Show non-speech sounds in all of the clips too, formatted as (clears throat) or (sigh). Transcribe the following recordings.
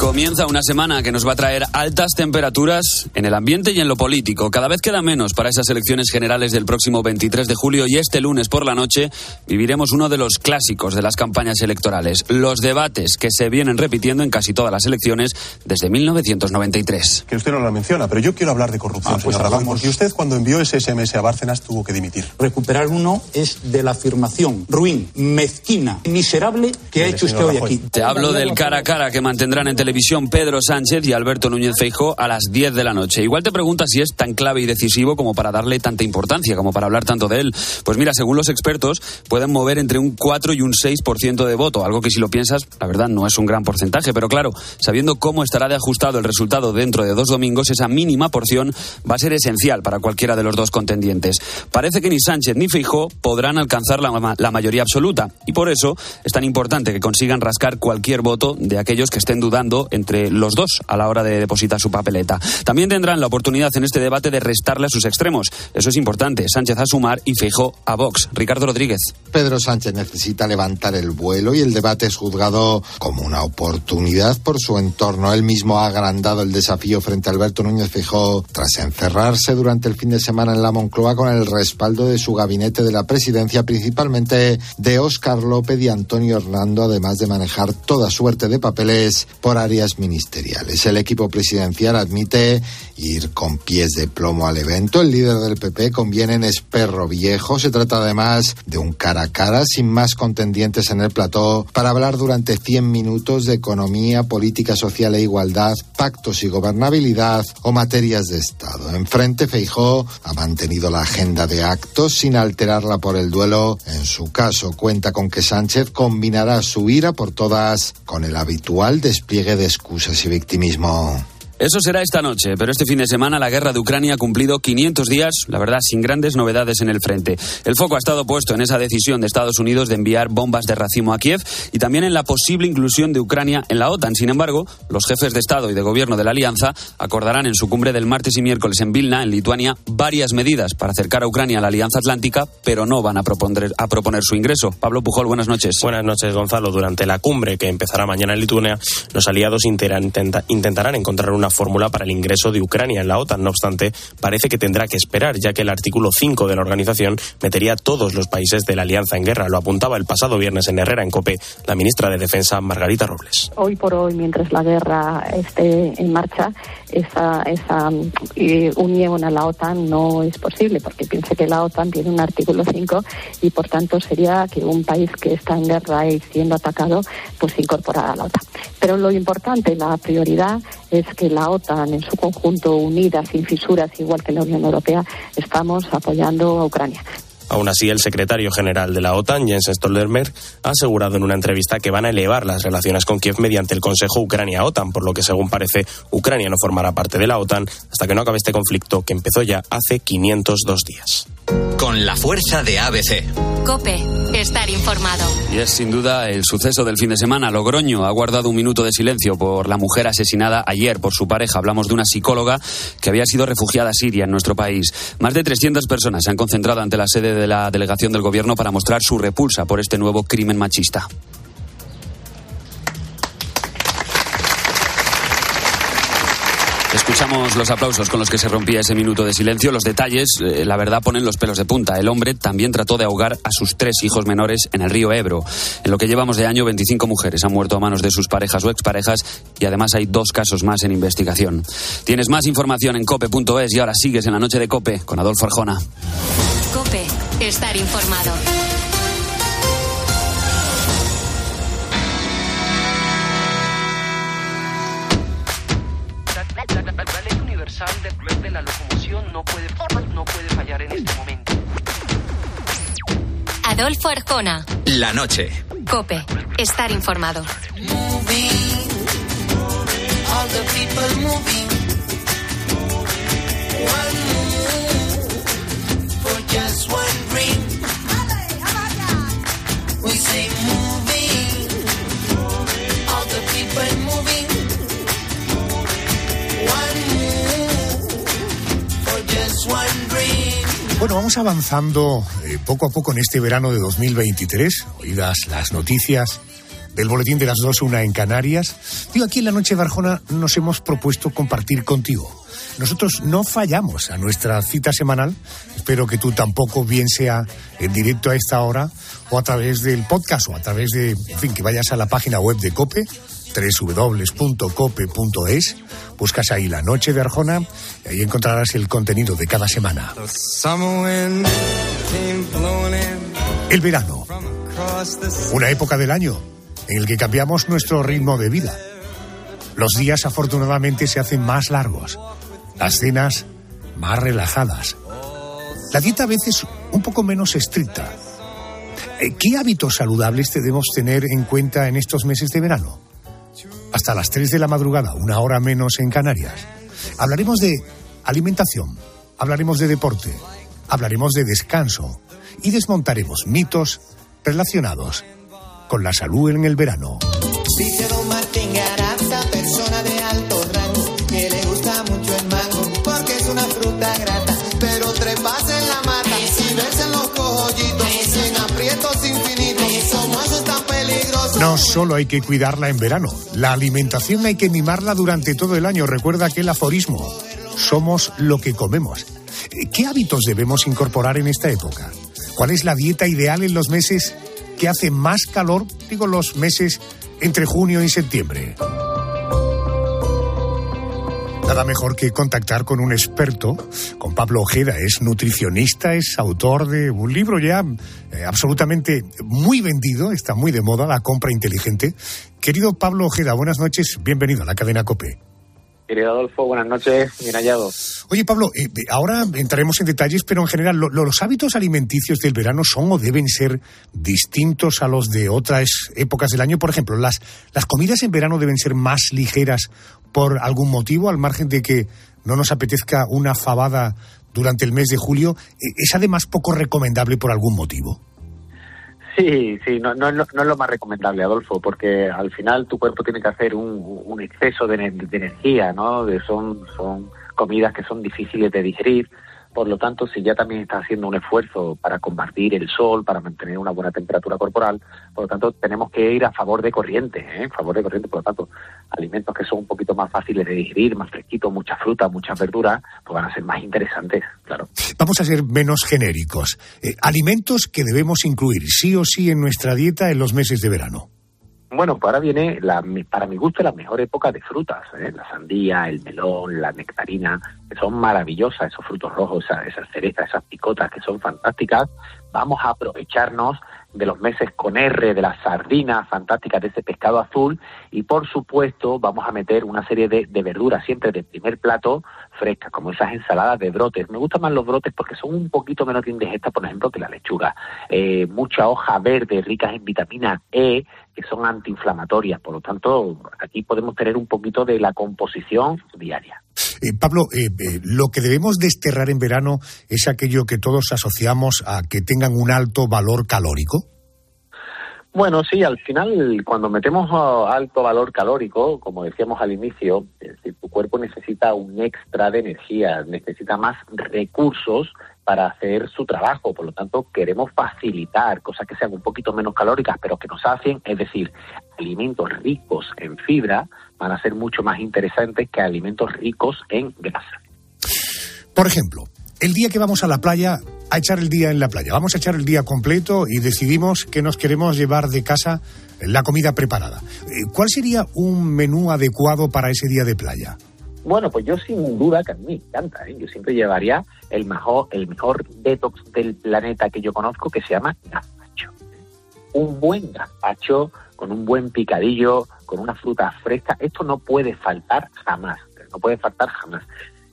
Comienza una semana que nos va a traer altas temperaturas en el ambiente y en lo político. Cada vez queda menos para esas elecciones generales del próximo 23 de julio y este lunes por la noche viviremos uno de los clásicos de las campañas electorales, los debates que se vienen repitiendo en casi todas las elecciones desde 1993. Que usted no lo menciona, pero yo quiero hablar de corrupción, Ah, pues hablamos. porque usted cuando envió ese SMS a Bárcenas tuvo que dimitir. Recuperar uno es de la afirmación ruin, mezquina, miserable que ha hecho usted hoy aquí. Te hablo del cara a cara que mantendrán en televisión Pedro Sánchez y Alberto Núñez Feijó a las 10 de la noche. Igual te preguntas si es tan clave y decisivo como para darle tanta importancia, como para hablar tanto de él. Pues mira, según los expertos, pueden mover entre un 4 y un 6% de voto, algo que si lo piensas, la verdad no es un gran porcentaje, pero claro, sabiendo cómo estará de ajustado el resultado dentro de dos domingos, esa mínima porción va a ser esencial para cualquiera de los dos contendientes. Parece que ni Sánchez ni Feijó podrán alcanzar la mayoría absoluta y por eso es tan importante que consigan rascar cualquier voto de aquellos que estén dudando entre los dos a la hora de depositar su papeleta. También tendrán la oportunidad en este debate de restarle a sus extremos. Eso es importante. Sánchez a sumar y Feijó a Vox. Ricardo Rodríguez. Pedro Sánchez necesita levantar el vuelo y el debate es juzgado como una oportunidad por su entorno. Él mismo ha agrandado el desafío frente a Alberto Núñez Fijó tras encerrarse durante el fin de semana en la Moncloa con el respaldo de su gabinete de la presidencia, principalmente de Óscar López y Antonio Hernando, además de manejar toda suerte de papeles por áreas ministeriales. El equipo presidencial admite ir con pies de plomo al evento. El líder del PP conviene en es perro viejo. Se trata además de un cara a cara sin más contendientes en el plató para hablar durante 100 minutos de economía, política social e igualdad, pactos y gobernabilidad o materias de Estado. Enfrente, Feijó ha mantenido la agenda de actos sin alterarla por el duelo. En su caso, cuenta con que Sánchez combinará su ira por todas con el habitual despliegue de excusas y victimismo. Eso será esta noche, pero este fin de semana la guerra de Ucrania ha cumplido 500 días, la verdad, sin grandes novedades en el frente. El foco ha estado puesto en esa decisión de Estados Unidos de enviar bombas de racimo a Kiev y también en la posible inclusión de Ucrania en la OTAN. Sin embargo, los jefes de Estado y de Gobierno de la Alianza acordarán en su cumbre del martes y miércoles en Vilna, en Lituania, varias medidas para acercar a Ucrania a la Alianza Atlántica, pero no van a proponer, a proponer su ingreso. Pablo Pujol, buenas noches. Buenas noches, Gonzalo. Durante la cumbre que empezará mañana en Lituania, los aliados intentarán encontrar una fórmula para el ingreso de Ucrania en la OTAN. No obstante, parece que tendrá que esperar, ya que el artículo 5 de la organización metería a todos los países de la alianza en guerra. Lo apuntaba el pasado viernes en Herrera, en COPE, la ministra de Defensa, Margarita Robles. hoy por hoy, mientras la guerra esté en marcha, esa, esa eh, unión a la OTAN no es posible, porque piense que la OTAN tiene un artículo 5 y por tanto sería que un país que está en guerra y siendo atacado, pues incorporara a la OTAN. Pero lo importante, la prioridad es que la OTAN en su conjunto, unida, sin fisuras, igual que la Unión Europea, estamos apoyando a Ucrania. Aún así, el secretario general de la OTAN, Jens Stoltenberg, ha asegurado en una entrevista que van a elevar las relaciones con Kiev mediante el Consejo Ucrania-OTAN, por lo que, según parece, Ucrania no formará parte de la OTAN hasta que no acabe este conflicto que empezó ya hace 502 días. Con la fuerza de ABC. Cope, estar informado. Y es sin duda el suceso del fin de semana. Logroño ha guardado un minuto de silencio por la mujer asesinada ayer por su pareja. Hablamos de una psicóloga que había sido refugiada siria en nuestro país. Más de 300 personas se han concentrado ante la sede de la delegación del gobierno para mostrar su repulsa por este nuevo crimen machista. Los aplausos con los que se rompía ese minuto de silencio. Los detalles, eh, la verdad, ponen los pelos de punta. El hombre también trató de ahogar a sus tres hijos menores en el río Ebro. En lo que llevamos de año, 25 mujeres han muerto a manos de sus parejas o exparejas y además hay dos casos más en investigación. Tienes más información en cope.es y ahora sigues en la noche de Cope con Adolfo Arjona. Cope, estar informado. Adolfo Arjona. La noche. Cope, estar informado. all the Bueno, vamos avanzando eh, poco a poco en este verano de 2023, oídas las noticias del boletín de las dos, una en Canarias. Digo, aquí en la noche de Arjona nos hemos propuesto compartir contigo. Nosotros no fallamos a nuestra cita semanal. Espero que tú tampoco, bien sea en directo a esta hora o a través del podcast o a través de, en fin, que vayas a la página web de COPE, www.cope.es, buscas ahí la noche de Arjona y ahí encontrarás el contenido de cada semana. El verano, una época del año en el que cambiamos nuestro ritmo de vida. Los días afortunadamente se hacen más largos, las cenas más relajadas, la dieta a veces un poco menos estricta. Eh, ¿Qué hábitos saludables debemos tener en cuenta en estos meses de verano? Hasta las 3 de la madrugada, una hora menos en Canarias. Hablaremos de alimentación, hablaremos de deporte, hablaremos de descanso y desmontaremos mitos relacionados con la salud en el verano. No solo hay que cuidarla en verano, la alimentación hay que mimarla durante todo el año. Recuerda aquel aforismo, somos lo que comemos. Eh, ¿Qué hábitos debemos incorporar en esta época? ¿Cuál es la dieta ideal en los meses que hace más calor, digo los meses entre junio y septiembre? Nada mejor que contactar con un experto, con Pablo Ojeda. Es nutricionista, es autor de un libro ya eh, absolutamente muy vendido, está muy de moda, La compra inteligente. Querido Pablo Ojeda, buenas noches, bienvenido a la cadena COPE. Querido Adolfo, buenas noches, bien hallado. Oye, Pablo, eh, ahora entraremos en detalles, pero en general, lo- lo- ¿los hábitos alimenticios del verano son o deben ser distintos a los de otras épocas del año? Por ejemplo, ¿las, las comidas en verano deben ser más ligeras por algún motivo, al margen de que no nos apetezca una fabada durante el mes de julio? Eh, ¿Es además poco recomendable por algún motivo? Sí, sí, no, es lo- más recomendable, Adolfo, porque al final tu cuerpo tiene que hacer un, exceso de, de energía, ¿no? De, son, son comidas que son difíciles de digerir. Por lo tanto, si ya también estás haciendo un esfuerzo para combatir el sol, para mantener una buena temperatura corporal, por lo tanto, tenemos que ir a favor de corriente, ¿eh? A favor de corriente, por lo tanto, alimentos que son un poquito más fáciles de digerir, más fresquitos, mucha fruta, muchas verduras, pues van a ser más interesantes, claro. Vamos a ser menos genéricos. Eh, alimentos que debemos incluir sí o sí en nuestra dieta en los meses de verano. Bueno, pues ahora viene, la, para mi gusto, la mejor época de frutas. ¿eh? La sandía, el melón, la nectarina, que son maravillosas, esos frutos rojos, esa- esas cerezas, esas picotas, que son fantásticas. Vamos a aprovecharnos de los meses con R, de las sardinas fantásticas, de ese pescado azul. Y, por supuesto, vamos a meter una serie de, de verduras siempre de primer plato frescas, como esas ensaladas de brotes. Me gustan más los brotes porque son un poquito menos indigestas, por ejemplo, que la lechuga. Eh, mucha hoja verde, ricas en vitamina E, que son antiinflamatorias. Por lo tanto, aquí podemos tener un poquito de la composición diaria. Eh, Pablo, eh, eh, lo que debemos desterrar en verano es aquello que todos asociamos a que tengan un alto valor calórico. Bueno, sí, al final, cuando metemos ah, alto valor calórico, como decíamos al inicio, tu cuerpo necesita un extra de energía, necesita más recursos para hacer su trabajo. Por lo tanto, queremos facilitar cosas que sean un poquito menos calóricas, pero que nos hacen, es decir, alimentos ricos en fibra van a ser mucho más interesantes que alimentos ricos en grasa. Por ejemplo, el día que vamos a la playa, a echar el día en la playa, vamos a echar el día completo y decidimos que nos queremos llevar de casa la comida preparada. Eh, ¿Cuál sería un menú adecuado para ese día de playa? Bueno, pues yo sin duda que a mí me encanta, ¿eh? yo siempre llevaría el mejor, el mejor detox del planeta que yo conozco que se llama gazpacho. Un buen gazpacho con un buen picadillo, con una fruta fresca, esto no puede faltar jamás, no puede faltar jamás.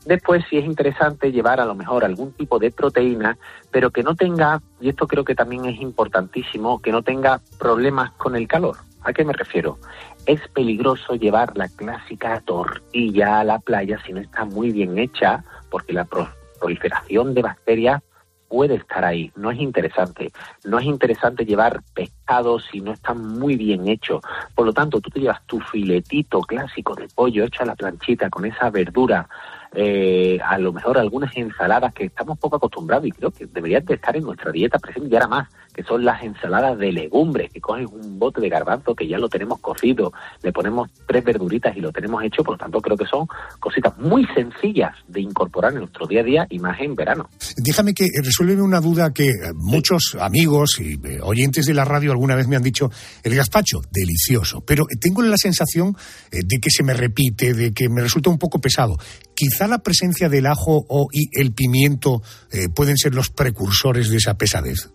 Después sí es interesante llevar a lo mejor algún tipo de proteína, pero que no tenga, y esto creo que también es importantísimo, que no tenga problemas con el calor. ¿A qué me refiero? Es peligroso llevar la clásica tortilla a la playa si no está muy bien hecha, porque la pro- proliferación de bacterias puede estar ahí. No es interesante. No es interesante llevar pescado si no está muy bien hecho. Por lo tanto, tú te llevas tu filetito clásico de pollo hecho a la planchita con esa verdura eh, a lo mejor algunas ensaladas que estamos poco acostumbrados y creo que deberían de estar en nuestra dieta presente y ahora más, que son las ensaladas de legumbres, que coges un bote de garbanzo que ya lo tenemos cocido, le ponemos tres verduritas y lo tenemos hecho, por lo tanto creo que son cositas muy sencillas de incorporar en nuestro día a día y más en verano. Déjame que resuelve una duda que eh, muchos amigos y eh, oyentes de la radio alguna vez me han dicho, el gazpacho, delicioso, pero tengo la sensación eh, de que se me repite, de que me resulta un poco pesado. Quizá la presencia del ajo o y el pimiento eh, pueden ser los precursores de esa pesadez.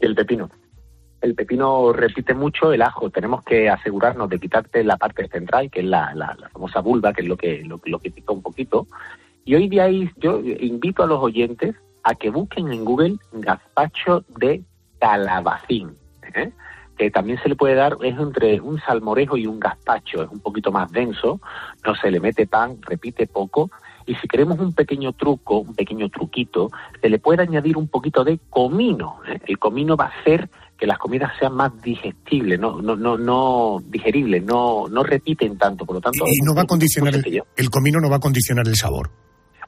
El pepino. El pepino repite mucho el ajo. Tenemos que asegurarnos de quitarte la parte central, que es la, la- famosa vulva, que es lo que, lo, lo que pica un poquito. Y hoy ahí yo invito a los oyentes a que busquen en Google gazpacho de calabacín, ¿eh? que también se le puede dar, es entre un salmorejo y un gazpacho, es un poquito más denso, no se le mete pan, repite poco, y si queremos un pequeño truco, un pequeño truquito, se le puede añadir un poquito de comino. ¿eh? El comino va a hacer que las comidas sean más digestibles, no, no, no, no digeribles, no, no repiten tanto, por lo tanto. Y no va a condicionar, el, comino no va a condicionar el sabor.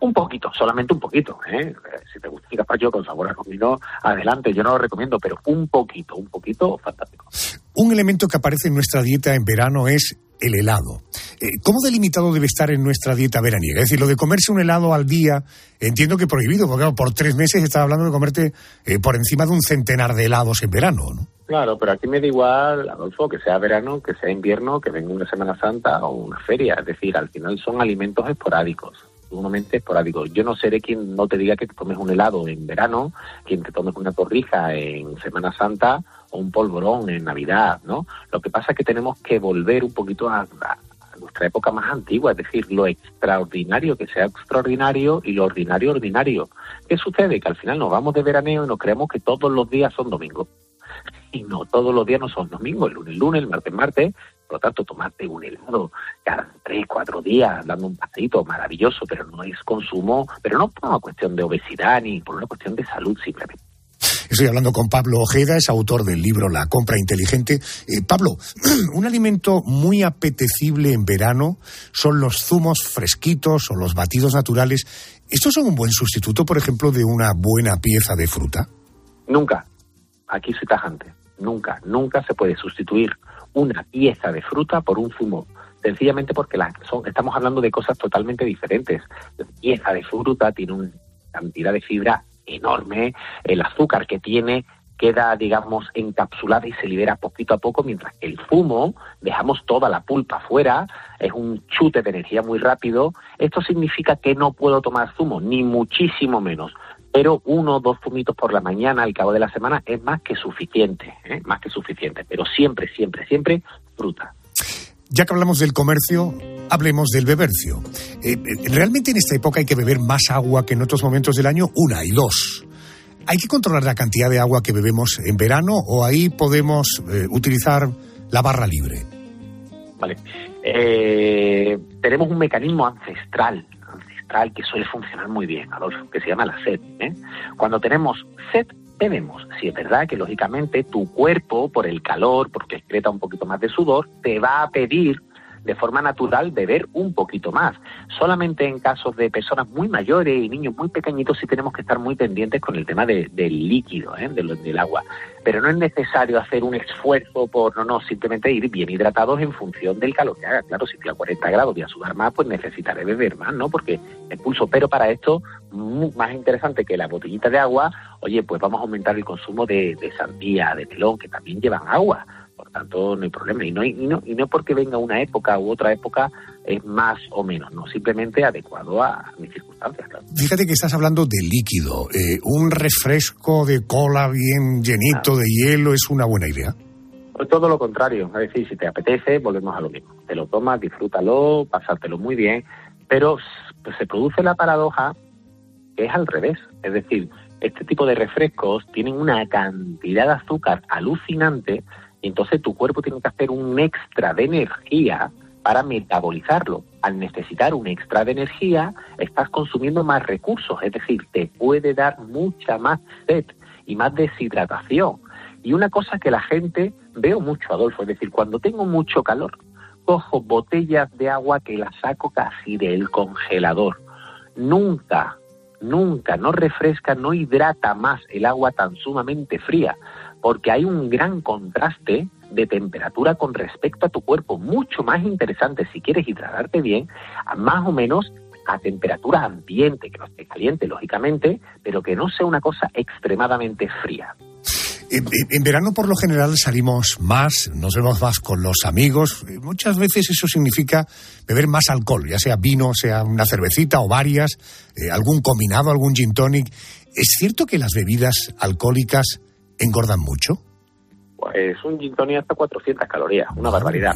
Un poquito, solamente un poquito. ¿eh? Si te gusta el gazpacho con sabor a comino, adelante, yo no lo recomiendo, pero un poquito, un poquito, fantástico. Un elemento que aparece en nuestra dieta en verano es el helado. Eh, ¿Cómo delimitado debe estar en nuestra dieta veraniega? Es decir, lo de comerse un helado al día, entiendo que prohibido, porque por tres meses estás hablando de comerte eh, por encima de un centenar de helados en verano, ¿no? Claro, pero aquí me da igual, Adolfo, que sea verano, que sea invierno, que venga una Semana Santa o una feria. Es decir, al final son alimentos esporádicos, sumamente esporádicos. Yo no seré quien no te diga que te tomes un helado en verano, quien te tomes una torrija en Semana Santa o un polvorón en Navidad, ¿no? Lo que pasa es que tenemos que volver un poquito a, nuestra época más antigua, es decir, lo extraordinario que sea extraordinario y lo ordinario ordinario. ¿Qué sucede? Que al final nos vamos de veraneo y nos creemos que todos los días son domingos y no todos los días no son domingos, el lunes lunes, el martes martes, por lo tanto tomarte un helado cada tres, cuatro días dando un paseíto maravilloso, pero no es consumo, pero no por una cuestión de obesidad ni por una cuestión de salud simplemente. Estoy hablando con Pablo Ojeda, es autor del libro La compra inteligente. Eh, Pablo, (clears throat) un alimento muy apetecible en verano son los zumos fresquitos o los batidos naturales. ¿Estos son un buen sustituto, por ejemplo, de una buena pieza de fruta? Nunca, aquí soy tajante, nunca, nunca se puede sustituir una pieza de fruta por un zumo. Sencillamente porque las son, estamos hablando de cosas totalmente diferentes. La pieza de fruta tiene una cantidad de fibra enorme, el azúcar que tiene queda, digamos, encapsulada y se libera poquito a poco, mientras que el zumo, dejamos toda la pulpa fuera, es un chute de energía muy rápido. Esto significa que no puedo tomar zumo, ni muchísimo menos. Pero uno o dos zumitos por la mañana al cabo de la semana es más que suficiente, ¿eh? más que suficiente. Pero siempre, siempre, siempre fruta. Ya que hablamos del comercio, hablemos del bebercio. Eh, eh, ¿Realmente en esta época hay que beber más agua que en otros momentos del año? Una y dos. ¿Hay que controlar la cantidad de agua que bebemos en verano o ahí podemos eh, utilizar la barra libre? Vale. Eh, tenemos un mecanismo ancestral, que suele funcionar muy bien, Adolfo, que se llama la sed. ¿eh? Cuando tenemos sed, bebemos. Si es verdad que lógicamente tu cuerpo, por el calor, porque excreta un poquito más de sudor, te va a pedir de forma natural beber un poquito más. Solamente en casos de personas muy mayores y niños muy pequeñitos sí tenemos que estar muy pendientes con el tema de- del líquido, ¿eh? de del agua. Pero no es necesario hacer un esfuerzo por, no, no, simplemente ir bien hidratados en función del calor que haga. Claro, si estoy a 40 grados voy a sudar más, pues necesitaré beber más, ¿no? Porque expulso. Pero para esto, más interesante que la botellita de agua, oye, pues vamos a aumentar el consumo de, de sandía, de melón, que también llevan agua. Por tanto, no hay problema. Y no, y no, y no porque venga una época u otra época es más o menos, no, simplemente adecuado a mis circunstancias, claro. Fíjate que estás hablando de líquido. Eh, un refresco de cola bien llenito de hielo es una buena idea. Pues todo lo contrario, es decir, si te apetece, volvemos a lo mismo. Te lo tomas, disfrútalo, pasártelo muy bien, pero s- se produce la paradoja que es al revés. Es decir, este tipo de refrescos tienen una cantidad de azúcar alucinante y entonces tu cuerpo tiene que hacer un extra de energía para metabolizarlo. Al necesitar un extra de energía, estás consumiendo más recursos, es decir, te puede dar mucha más sed y más deshidratación. Y una cosa que la gente veo mucho, Adolfo, es decir, cuando tengo mucho calor, cojo botellas de agua que las saco casi del congelador. nunca, nunca, no refresca, no hidrata más el agua tan sumamente fría, porque hay un gran contraste de temperatura con respecto a tu cuerpo, mucho más interesante si quieres hidratarte bien, a más o menos a temperatura ambiente, que no esté caliente, lógicamente, pero que no sea una cosa extremadamente fría. En, verano, por lo general, salimos más, nos vemos más con los amigos. Muchas veces eso significa beber más alcohol, ya sea vino, sea una cervecita o varias, eh, algún combinado, algún gin tonic. ¿Es cierto que las bebidas alcohólicas engordan mucho? Pues un gin tonic hasta 400 calorías, una barbaridad.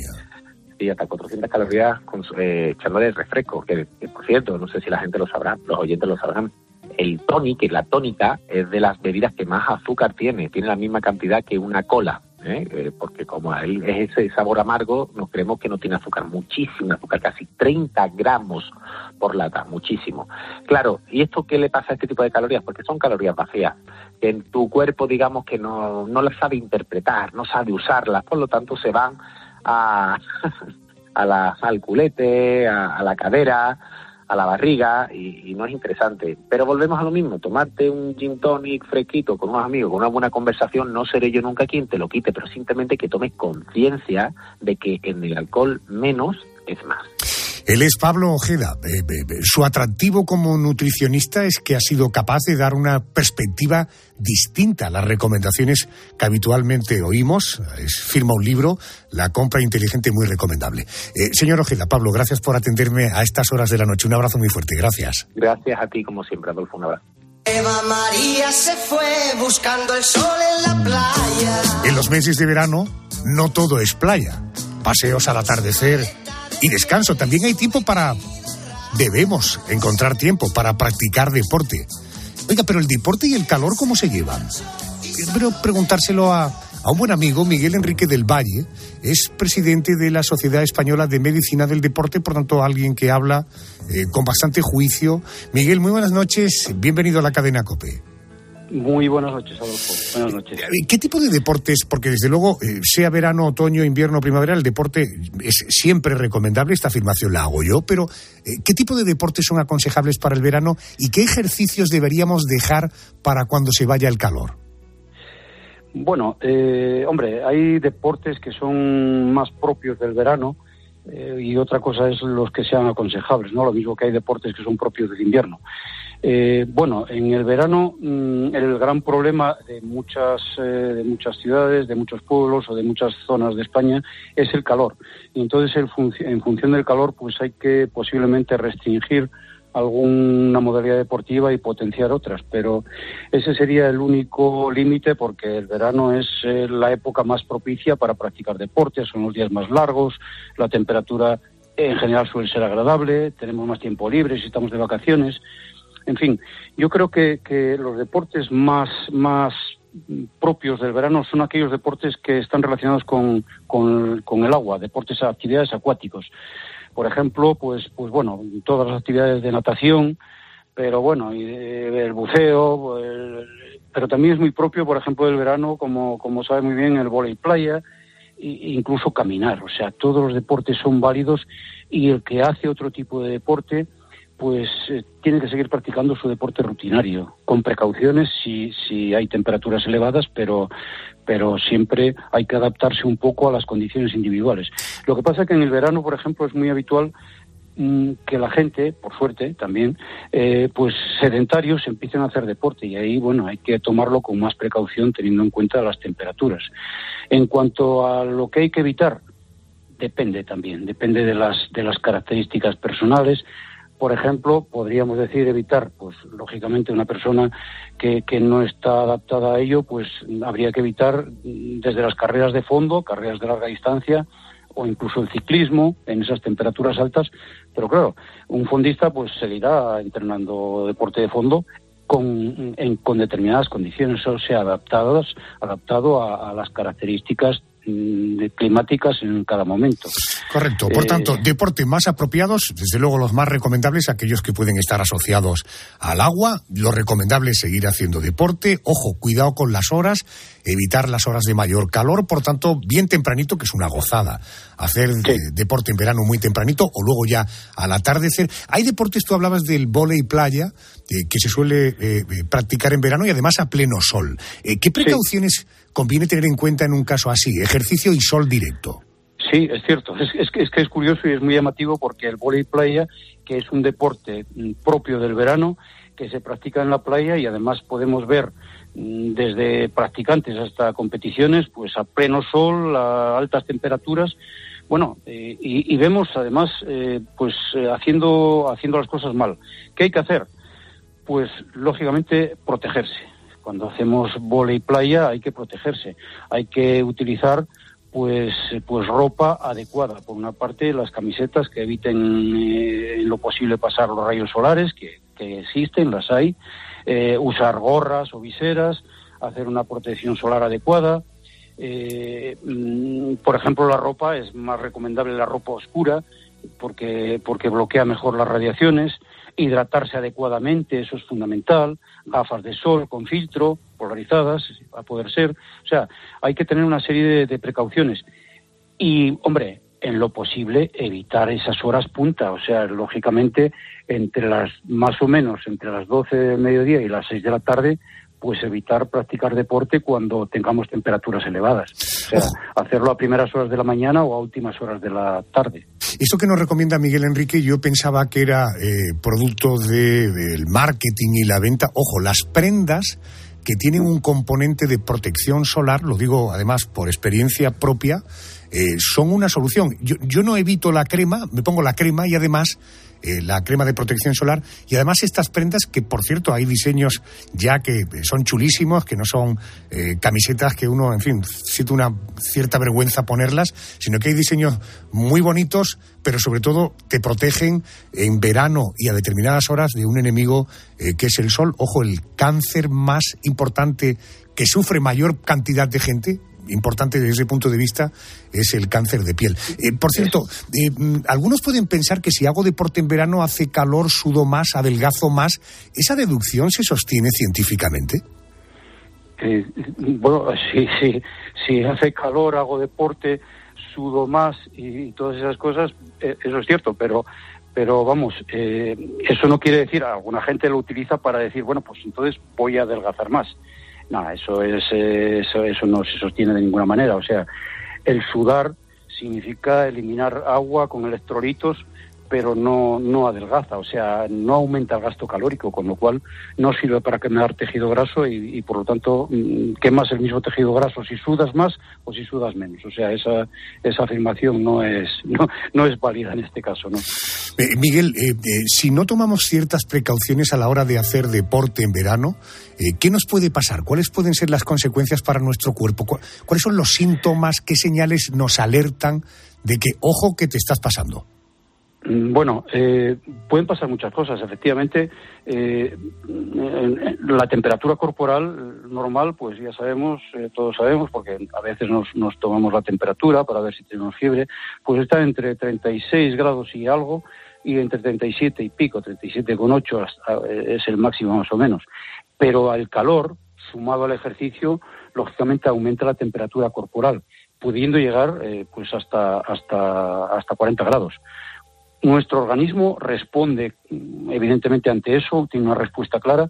Sí, hasta 400 calorías con, eh, echándole refresco, que, que, por cierto, no sé si la gente lo sabrá, los oyentes lo sabrán. El tonic, la tónica, es de las bebidas que más azúcar tiene, tiene la misma cantidad que una cola. ¿Eh? Eh, porque como él es ese sabor amargo, nos creemos que no tiene azúcar, muchísimo azúcar, casi 30 gramos por lata, muchísimo. Claro, ¿y esto qué le pasa a este tipo de calorías? Porque son calorías vacías, que en tu cuerpo, digamos, que no, no las sabe interpretar, no sabe usarlas, por lo tanto se van a, (laughs) a la, al culete, a, a la cadera, a la barriga y, y no es interesante. Pero volvemos a lo mismo, tomarte un gin tonic fresquito con unos amigos, con una buena conversación, no seré yo nunca quien te lo quite, pero simplemente que tomes conciencia de que en el alcohol menos es más. Él es Pablo Ojeda. Eh, eh, eh, su atractivo como nutricionista es que ha sido capaz de dar una perspectiva distinta a las recomendaciones que habitualmente oímos. Es, firma un libro, La compra inteligente, muy recomendable. Eh, señor Ojeda, Pablo, gracias por atenderme a estas horas de la noche. Un abrazo muy fuerte. Gracias. Gracias a ti, como siempre, Adolfo. Un abrazo. Eva María se fue buscando el sol en la playa. En los meses de verano no todo es playa. Paseos al atardecer y descanso. También hay tiempo para... Debemos encontrar tiempo para practicar deporte. Oiga, pero el deporte y el calor, ¿cómo se llevan? Pero preguntárselo a, a un buen amigo, Miguel Enrique del Valle. Es presidente de la Sociedad Española de Medicina del Deporte, por tanto, alguien que habla eh, con bastante juicio. Miguel, muy buenas noches. Bienvenido a la cadena COPE. Muy buenas noches, Adolfo. Buenas noches. ¿Qué tipo de deportes? Porque desde luego, eh, sea verano, otoño, invierno, primavera, el deporte es siempre recomendable, esta afirmación la hago yo, pero eh, ¿qué tipo de deportes son aconsejables para el verano y qué ejercicios deberíamos dejar para cuando se vaya el calor? Bueno, eh, hombre, hay deportes que son más propios del verano eh, y otra cosa es los que sean aconsejables, ¿no? Lo mismo que hay deportes que son propios del invierno. Eh, bueno, en el verano mm, el gran problema de muchas, eh, de muchas ciudades, de muchos pueblos o de muchas zonas de España es el calor. Y entonces en función del calor pues hay que posiblemente restringir alguna modalidad deportiva y potenciar otras, pero ese sería el único límite porque el verano es eh, la época más propicia para practicar deportes, son los días más largos, la temperatura en general suele ser agradable, tenemos más tiempo libre si estamos de vacaciones. En fin, yo creo que, que los deportes más, más propios del verano son aquellos deportes que están relacionados con, con, el agua, deportes, actividades acuáticos. Por ejemplo, pues, pues bueno, todas las actividades de natación, pero bueno, y el buceo, el- pero también es muy propio, por ejemplo, del verano, como, como sabe muy bien, el volei playa, e incluso caminar. O sea, todos los deportes son válidos y el que hace otro tipo de deporte, pues eh, tiene que seguir practicando su deporte rutinario, con precauciones si, si hay temperaturas elevadas, pero, pero siempre hay que adaptarse un poco a las condiciones individuales. Lo que pasa es que en el verano, por ejemplo, es muy habitual mm, que la gente, por suerte también, eh, pues sedentarios empiecen a hacer deporte y ahí, bueno, hay que tomarlo con más precaución teniendo en cuenta las temperaturas. En cuanto a lo que hay que evitar, depende también, depende de las, de las características personales. Por ejemplo, podríamos decir evitar, pues lógicamente una persona que, que no está adaptada a ello, pues habría que evitar mm, desde las carreras de fondo, carreras de larga distancia, o incluso el ciclismo en esas temperaturas altas. Pero claro, un fondista pues seguirá entrenando deporte de fondo con, en- con determinadas condiciones, o sea, adaptadas, adaptado a, las características de climáticas en cada momento. Correcto. Por Eh, tanto, deporte más apropiados, desde luego los más recomendables, aquellos que pueden estar asociados al agua. Lo recomendable es seguir haciendo deporte. Ojo, cuidado con las horas, evitar las horas de mayor calor. Por tanto, bien tempranito, que es una gozada. Hacer de- deporte en verano muy tempranito o luego ya al atardecer. Hay deportes, tú hablabas del volei playa, eh, que se suele eh, practicar en verano y además a pleno sol. ¿Qué precauciones conviene tener en cuenta en un caso así? Ejercicio y sol directo. Sí, es cierto. Es, es que, es curioso y es muy llamativo porque el vóley playa, que es un deporte mm, propio del verano, que se practica en la playa y además podemos ver mm, desde practicantes hasta competiciones, pues a pleno sol, a altas temperaturas. Bueno, eh, y, y vemos además, eh, pues eh, haciendo, haciendo las cosas mal. ¿Qué hay que hacer? Pues lógicamente protegerse. Cuando hacemos vóley playa hay que protegerse. Hay que utilizar pues pues ropa adecuada. Por una parte las camisetas que eviten eh, en lo posible pasar los rayos solares que, que existen, las hay. Eh, usar gorras o viseras, hacer una protección solar adecuada. Eh, mm, por ejemplo, la ropa es más recomendable la ropa oscura porque porque bloquea mejor las radiaciones hidratarse adecuadamente, eso es fundamental, gafas de sol con filtro, polarizadas, a poder ser. O sea, hay que tener una serie de, de precauciones. Y, hombre, en lo posible, evitar esas horas punta. O sea, lógicamente, entre las, más o menos, entre las 12 del mediodía y las 6 de la tarde, pues evitar practicar deporte cuando tengamos temperaturas elevadas. O sea, hacerlo a primeras horas de la mañana o a últimas horas de la tarde. Esto que nos recomienda Miguel Enrique, yo pensaba que era eh, producto de- del marketing y la venta. Ojo, las prendas que tienen un componente de protección solar, lo digo además por experiencia propia, eh, son una solución. Yo, yo no evito la crema, me pongo la crema y además eh, la crema de protección solar. Y además estas prendas que por cierto hay diseños ya que eh, son chulísimos que no son eh, camisetas que uno en fin siente una cierta vergüenza ponerlas sino que hay diseños muy bonitos pero sobre todo te protegen en verano y a determinadas horas de un enemigo que es el sol. Ojo el cáncer más importante que sufre mayor cantidad de gente importante desde ese punto de vista es el cáncer de piel. Eh, por cierto, eh, mm, algunos pueden pensar que si hago deporte en verano hace calor, sudo más, adelgazo más. ¿Esa deducción se sostiene científicamente? Eh, bueno, sí, sí, si hace calor, hago deporte, sudo más y, y todas esas cosas, eh, eso es cierto, pero pero vamos, eh, eso no quiere decir, alguna gente lo utiliza para decir, bueno, pues entonces voy a adelgazar más. No, eso es eh, eso, eso no se sostiene de ninguna manera, o sea, el sudar significa eliminar agua con electrolitos pero no, no adelgaza, o sea, no aumenta el gasto calórico, con lo cual no sirve para quemar tejido graso y, por lo tanto mm, quemas el mismo tejido graso si sudas más o si sudas menos. O sea, esa, esa afirmación no es, (laughs) no, no es válida en este caso. Eh, Miguel, eh, eh, si no tomamos ciertas precauciones a la hora de hacer deporte en verano, ¿qué nos puede pasar? ¿Cuáles pueden ser las consecuencias para nuestro cuerpo? ¿Cu- ¿Cuáles son los síntomas? ¿Qué señales nos alertan de que, ojo, que te estás pasando? Mm, Bueno, eh, pueden pasar muchas cosas. Efectivamente, eh, la temperatura corporal normal, pues ya sabemos, eh, todos sabemos, porque a veces nos, tomamos la temperatura para ver si tenemos fiebre, pues está entre 36 grados y algo y entre 37 y pico, 37,8 hasta, eh, es el máximo más o menos. Pero al calor, sumado al ejercicio, lógicamente aumenta la temperatura corporal, pudiendo llegar eh, pues hasta, hasta, hasta 40 grados. Nuestro organismo responde mm, evidentemente ante eso, tiene una respuesta clara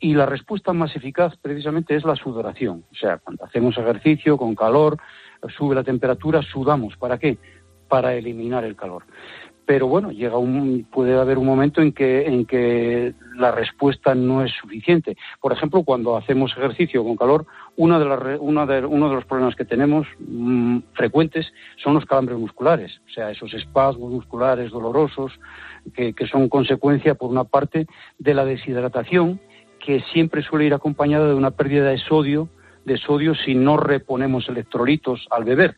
y la respuesta más eficaz precisamente es la sudoración. O sea, cuando hacemos ejercicio con calor, sube la temperatura, sudamos. ¿Para qué? Para eliminar el calor. Pero bueno, llega un, puede haber un momento en que, en que la respuesta no es suficiente. Por ejemplo, cuando hacemos ejercicio con calor, una de las re- una de- uno de los problemas que tenemos mm, frecuentes son los calambres musculares, o sea, esos espasmos musculares dolorosos que, que son consecuencia, por una parte, de la deshidratación, que siempre suele ir acompañada de una pérdida de sodio, de sodio si no reponemos electrolitos al beber.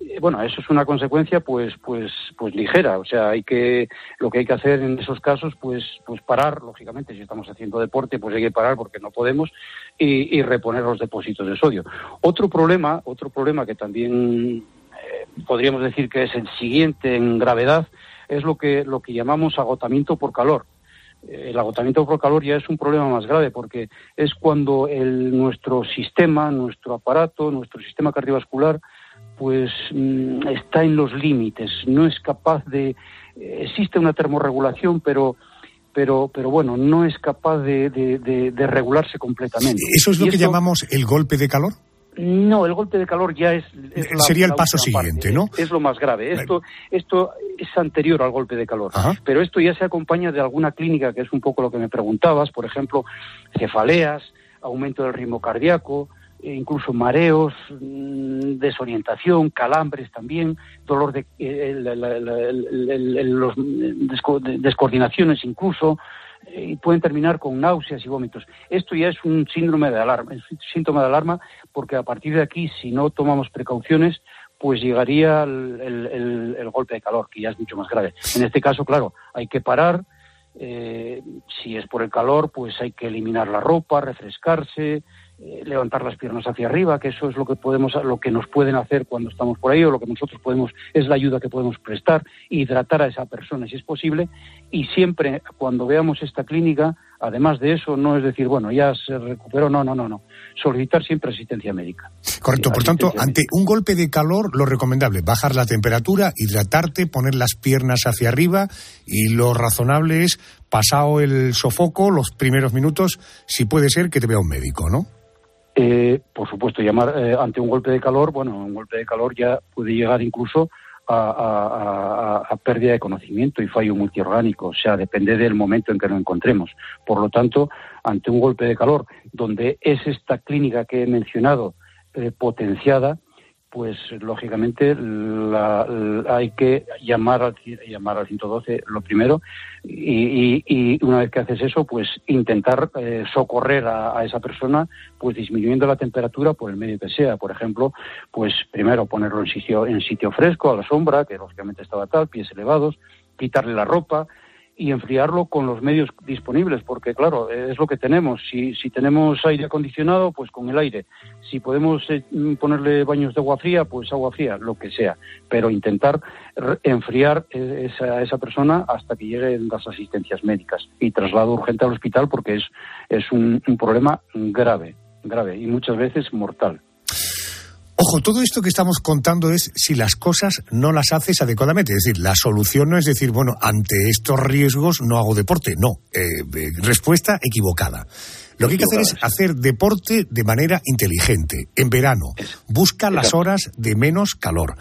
Eh, bueno, eso es una consecuencia pues pues pues ligera, o sea, hay que lo que hay que hacer en esos casos pues pues parar, lógicamente, si estamos haciendo deporte, pues hay que parar porque no podemos y, reponer los depósitos de sodio. Otro problema, otro problema que también eh, podríamos decir que es el siguiente en gravedad es lo que lo que llamamos agotamiento por calor el agotamiento por calor ya es un problema más grave porque es cuando el, nuestro sistema, nuestro aparato, nuestro sistema cardiovascular pues mm, está en los límites, no es capaz de eh, existe una termorregulación, pero pero pero bueno, no es capaz de, de, de, regularse completamente. ¿Eso es lo que llamamos el golpe de calor? No, el golpe de calor ya es. Sería el paso siguiente, ¿no? Es, lo más grave. Esto, esto es anterior al golpe de calor. Pero esto ya se acompaña de alguna clínica, que es un poco lo que me preguntabas, por ejemplo, cefaleas, aumento del ritmo cardíaco, incluso mareos, mm, desorientación, calambres también, dolor de los descoordinaciones incluso, eh, y pueden terminar con náuseas y vómitos. Esto ya es un síndrome de alarma, síntoma de alarma porque a partir de aquí, si no tomamos precauciones, pues llegaría el, el golpe de calor, que ya es mucho más grave. En este caso, claro, hay que parar, eh, si es por el calor, pues hay que eliminar la ropa, refrescarse, levantar las piernas hacia arriba, que eso es lo que podemos, lo que nos pueden hacer cuando estamos por ahí, o lo que nosotros podemos, es la ayuda que podemos prestar, hidratar a esa persona si es posible, y siempre cuando veamos esta clínica, además de eso, no es decir, bueno, ya se recuperó, no, no, no, no, solicitar siempre asistencia médica. Correcto, por tanto, ante un golpe de calor, lo recomendable, bajar la temperatura, hidratarte, poner las piernas hacia arriba, y lo razonable es, pasado el sofoco, los primeros minutos, si puede ser que te vea un médico, ¿no? Eh, por supuesto, llamar eh, ante un golpe de calor, bueno, un golpe de calor ya puede llegar incluso a, pérdida de conocimiento y fallo multiorgánico, o sea, depende del momento en que nos encontremos. Por lo tanto, ante un golpe de calor, donde es esta clínica que he mencionado eh, potenciada, pues lógicamente la, hay que llamar al, llamar al 112 lo primero y, y, una vez que haces eso pues intentar eh, socorrer a, esa persona pues disminuyendo la temperatura por el medio que sea. Por ejemplo pues primero ponerlo en sitio en sitio fresco a la sombra que lógicamente estaba tal pies elevados quitarle la ropa y enfriarlo con los medios disponibles, porque claro, es lo que tenemos. Si, si tenemos aire acondicionado, pues con el aire. Si podemos eh, ponerle baños de agua fría, pues agua fría, lo que sea. Pero intentar enfriar e, esa, esa persona hasta que lleguen las asistencias médicas y traslado urgente al hospital porque es, es un problema grave, grave y muchas veces mortal. Ojo, todo esto que estamos contando es si las cosas no las haces adecuadamente. Es decir, la solución no es decir, bueno, ante estos riesgos no hago deporte. No, eh, eh, respuesta equivocada. Lo que hay que hacer es hacer deporte de manera inteligente. En verano, busca las horas de menos calor.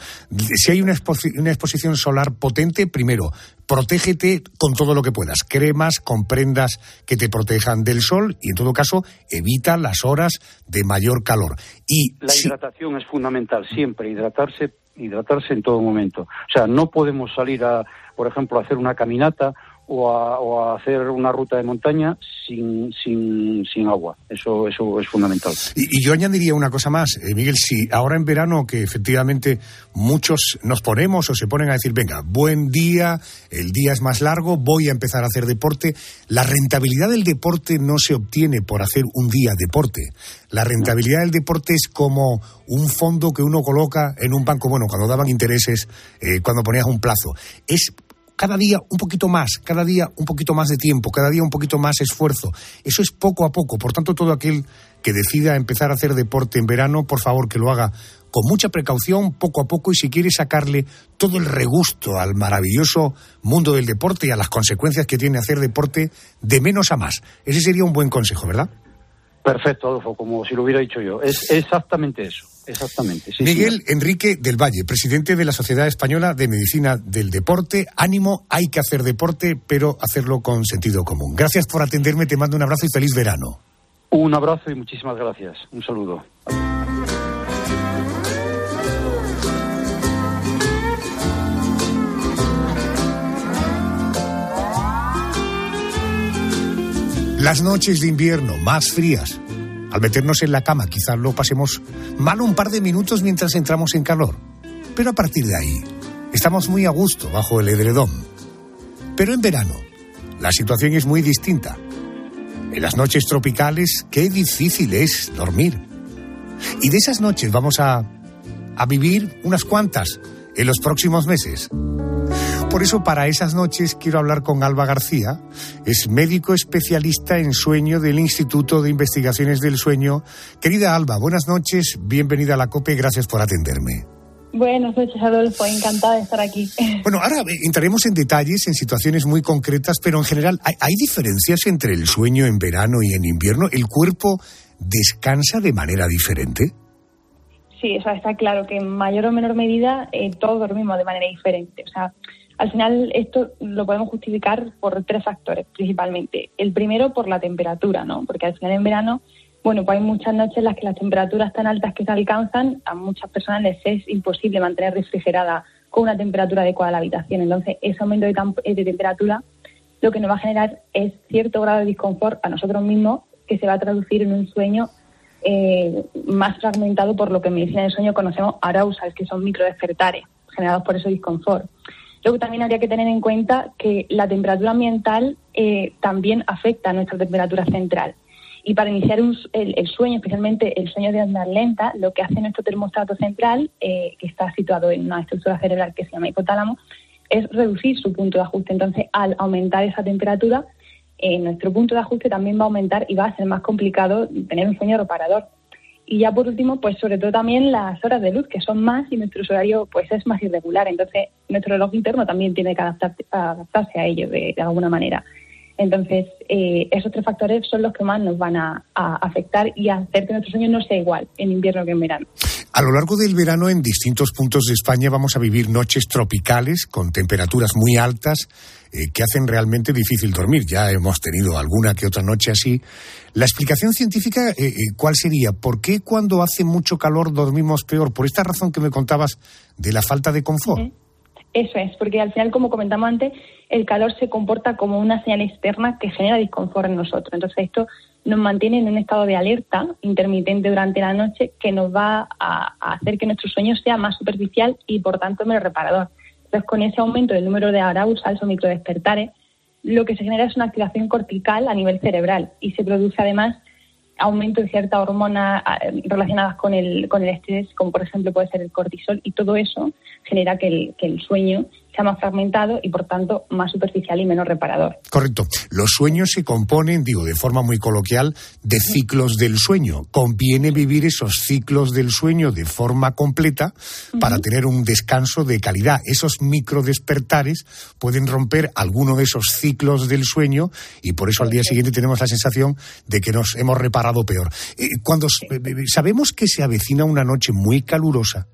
Si hay una, exposición solar potente, primero, protégete con todo lo que puedas. Cremas con prendas que te protejan del sol y, en todo caso, evita las horas de mayor calor. Y la hidratación es fundamental, siempre hidratarse hidratarse en todo momento. O sea, no podemos salir a, por ejemplo, a hacer una caminata o a, hacer una ruta de montaña sin, sin, sin agua. Eso, eso es fundamental. Y, yo añadiría una cosa más, eh, Miguel, si ahora en verano que efectivamente muchos nos ponemos o se ponen a decir, venga, buen día, el día es más largo, voy a empezar a hacer deporte, la rentabilidad del deporte no se obtiene por hacer un día deporte. La rentabilidad del deporte es como un fondo que uno coloca en un banco, bueno, cuando daban intereses, eh, cuando ponías un plazo. Es cada día un poquito más, cada día un poquito más de tiempo, cada día un poquito más esfuerzo. Eso es poco a poco. Por tanto, todo aquel que decida empezar a hacer deporte en verano, por favor que lo haga con mucha precaución, poco a poco, y si quiere sacarle todo el regusto al maravilloso mundo del deporte y a las consecuencias que tiene hacer deporte, de menos a más. Ese sería un buen consejo, ¿verdad? Perfecto, Adolfo, como si lo hubiera dicho yo. Es exactamente eso. Exactamente. Miguel Enrique del Valle, presidente de la Sociedad Española de Medicina del Deporte. Ánimo, hay que hacer deporte, pero hacerlo con sentido común. Gracias por atenderme, te mando un abrazo y feliz verano. Un abrazo y muchísimas gracias. Un saludo. Las noches de invierno más frías al meternos en la cama quizás lo pasemos mal un par de minutos mientras entramos en calor. Pero a partir de ahí, estamos muy a gusto bajo el edredón. Pero en verano, la situación es muy distinta. En las noches tropicales, qué difícil es dormir. Y de esas noches vamos a, a vivir unas cuantas en los próximos meses. Por eso para esas noches quiero hablar con Alba García, es médico especialista en sueño del Instituto de Investigaciones del Sueño. Querida Alba, buenas noches, bienvenida a la COPE, gracias por atenderme. Buenas noches, Adolfo. Encantada de estar aquí. (laughs) Bueno, ahora entraremos en detalles, en situaciones muy concretas, pero en general, ¿hay, hay diferencias entre el sueño en verano y en invierno? ¿El cuerpo descansa de manera diferente? Sí, o sea, está claro que en mayor o menor medida eh, todos dormimos de manera diferente. O sea, al final esto lo podemos justificar por tres factores principalmente. El primero por la temperatura, ¿no? Porque al final en verano, bueno, pues hay muchas noches en las que las temperaturas tan altas que se alcanzan, a muchas personas les es imposible mantener refrigerada con una temperatura adecuada la habitación. Entonces, ese aumento de, de temperatura lo que nos va a generar es cierto grado de disconfort a nosotros mismos que se va a traducir en un sueño eh, más fragmentado por lo que en medicina del sueño conocemos arousals, que son microdespertares generados por ese disconfort. Luego también habría que tener en cuenta que la temperatura ambiental eh, también afecta a nuestra temperatura central. Y para iniciar el, sueño, especialmente el sueño de onda lenta, lo que hace nuestro termostato central, eh, que está situado en una estructura cerebral que se llama hipotálamo, es reducir su punto de ajuste. Entonces, al aumentar esa temperatura, eh, nuestro punto de ajuste también va a aumentar y va a ser más complicado tener un sueño reparador. Y ya por último, pues sobre todo también las horas de luz, que son más y nuestro horario pues es más irregular. Entonces, nuestro reloj interno también tiene que adaptar- adaptarse a ello de, de alguna manera. Entonces, eh, esos tres factores son los que más nos van a, a afectar y a hacer que nuestro sueño no sea igual en invierno que en verano. A lo largo del verano en distintos puntos de España vamos a vivir noches tropicales con temperaturas muy altas eh, que hacen realmente difícil dormir. Ya hemos tenido alguna que otra noche así. La explicación científica, eh, eh, ¿cuál sería? ¿Por qué cuando hace mucho calor dormimos peor? Por esta razón que me contabas de la falta de confort. Eso es, porque al final, como comentamos antes, el calor se comporta como una señal externa que genera disconfort en nosotros. Entonces, esto nos mantiene en un estado de alerta intermitente durante la noche que nos va a, hacer que nuestro sueño sea más superficial y, por tanto, menos reparador. Entonces, con ese aumento del número de arousals o microdespertares, lo que se genera es una activación cortical a nivel cerebral y se produce además aumento de ciertas hormonas eh, relacionadas con el, con el estrés, como por ejemplo puede ser el cortisol, y todo eso genera que el, que el sueño sea más fragmentado y por tanto más superficial y menos reparador. Correcto. Los sueños se componen, digo de forma muy coloquial, de ciclos del sueño. Conviene vivir esos ciclos del sueño de forma completa para tener un descanso de calidad. Esos microdespertares pueden romper alguno de esos ciclos del sueño y por eso al día siguiente tenemos la sensación de que nos hemos reparado peor. Eh, cuando eh, eh, sabemos que se avecina una noche muy calurosa,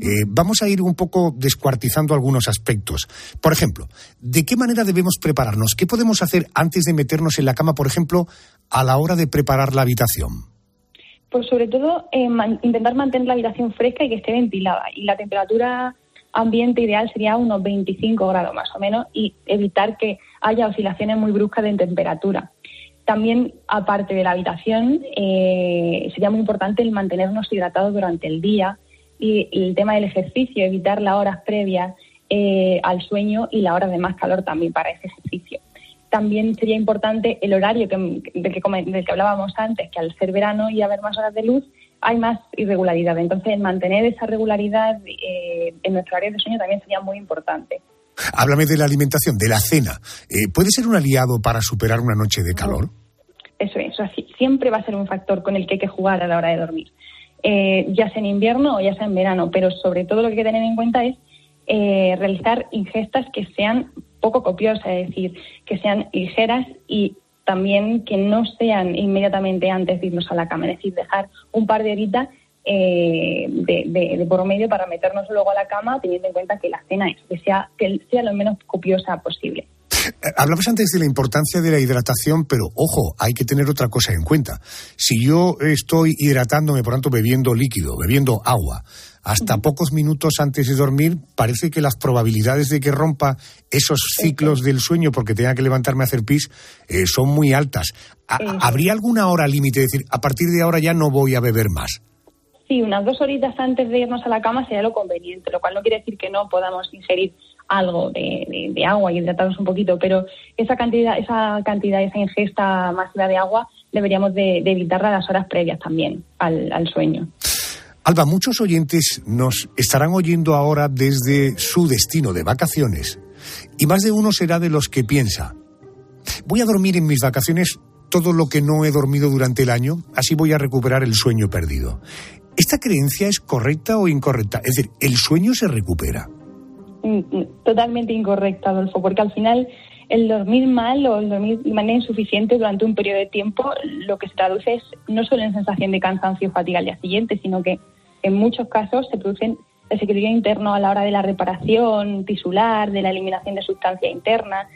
eh, vamos a ir un poco descuartizando algunos aspectos. Por ejemplo, ¿de qué manera debemos prepararnos? ¿Qué podemos hacer antes de meternos en la cama, por ejemplo, a la hora de preparar la habitación? Pues sobre todo eh, intentar mantener la habitación fresca y que esté ventilada. Y la temperatura ambiente ideal sería unos 25 grados más o menos y evitar que haya oscilaciones muy bruscas de temperatura. También, aparte de la habitación, eh, sería muy importante el mantenernos hidratados durante el día y el tema del ejercicio, evitar las horas previas eh, al sueño y la hora de más calor también para ese ejercicio. También sería importante el horario que, del, que, del que hablábamos antes, que al ser verano y haber más horas de luz, hay más irregularidad. Entonces, mantener esa regularidad eh, en nuestro horario de sueño también sería muy importante. Háblame de la alimentación, de la cena. Eh, ¿Puede ser un aliado para superar una noche de calor? Eso es, o sea, si- siempre va a ser un factor con el que hay que jugar a la hora de dormir, Eh, ya sea en invierno o ya sea en verano, pero sobre todo lo que hay que tener en cuenta es eh, realizar ingestas que sean poco copiosas, es decir, que sean ligeras y también que no sean inmediatamente antes de irnos a la cama, es decir, dejar un par de horitas eh, de, de- de por medio para meternos luego a la cama, teniendo en cuenta que la cena es, que sea, que sea lo menos copiosa posible. Hablabas antes de la importancia de la hidratación, pero ojo, hay que tener otra cosa en cuenta. Si yo estoy hidratándome, por tanto, bebiendo líquido, bebiendo agua, hasta pocos minutos antes de dormir, parece que las probabilidades de que rompa esos ciclos del sueño porque tenga que levantarme a hacer pis eh, son muy altas. ¿Ha- ¿Habría alguna hora límite? Es decir, a partir de ahora ya no voy a beber más. Sí, unas dos horitas antes de irnos a la cama sería lo conveniente, lo cual no quiere decir que no podamos ingerir algo de, agua y hidratarnos un poquito, pero esa cantidad, esa cantidad, esa ingesta masiva de agua deberíamos de, de evitarla las horas previas también al, al sueño. Alba, muchos oyentes nos estarán oyendo ahora desde su destino de vacaciones y más de uno será de los que piensa, voy a dormir en mis vacaciones todo lo que no he dormido durante el año, así voy a recuperar el sueño perdido. ¿Esta creencia es correcta o incorrecta? Es decir, ¿el sueño se recupera? Totalmente incorrecto, Adolfo, porque al final el dormir mal o el dormir de manera insuficiente durante un periodo de tiempo lo que se traduce es no solo en sensación de cansancio y fatiga al día siguiente, sino que en muchos casos se producen desequilibrio interno a la hora de la reparación tisular, de la eliminación de sustancia interna,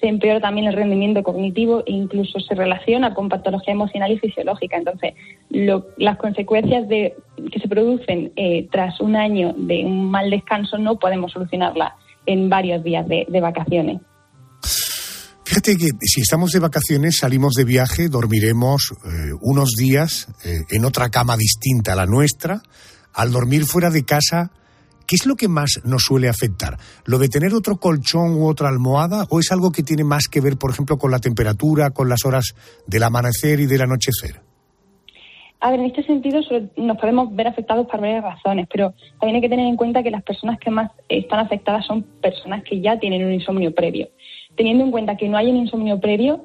se empeora también el rendimiento cognitivo e incluso se relaciona con patología emocional y fisiológica. Entonces, lo- las consecuencias de, que se producen eh, tras un año de un mal descanso no podemos solucionarlas en varios días de, vacaciones. Fíjate que si estamos de vacaciones, salimos de viaje, dormiremos eh, unos días eh, en otra cama distinta a la nuestra. Al dormir fuera de casa, ¿qué es lo que más nos suele afectar? ¿Lo de tener otro colchón u otra almohada o es algo que tiene más que ver, por ejemplo, con la temperatura, con las horas del amanecer y del anochecer? A ver, en este sentido nos podemos ver afectados por varias razones, pero también hay que tener en cuenta que las personas que más están afectadas son personas que ya tienen un insomnio previo. Teniendo en cuenta que no hay un insomnio previo,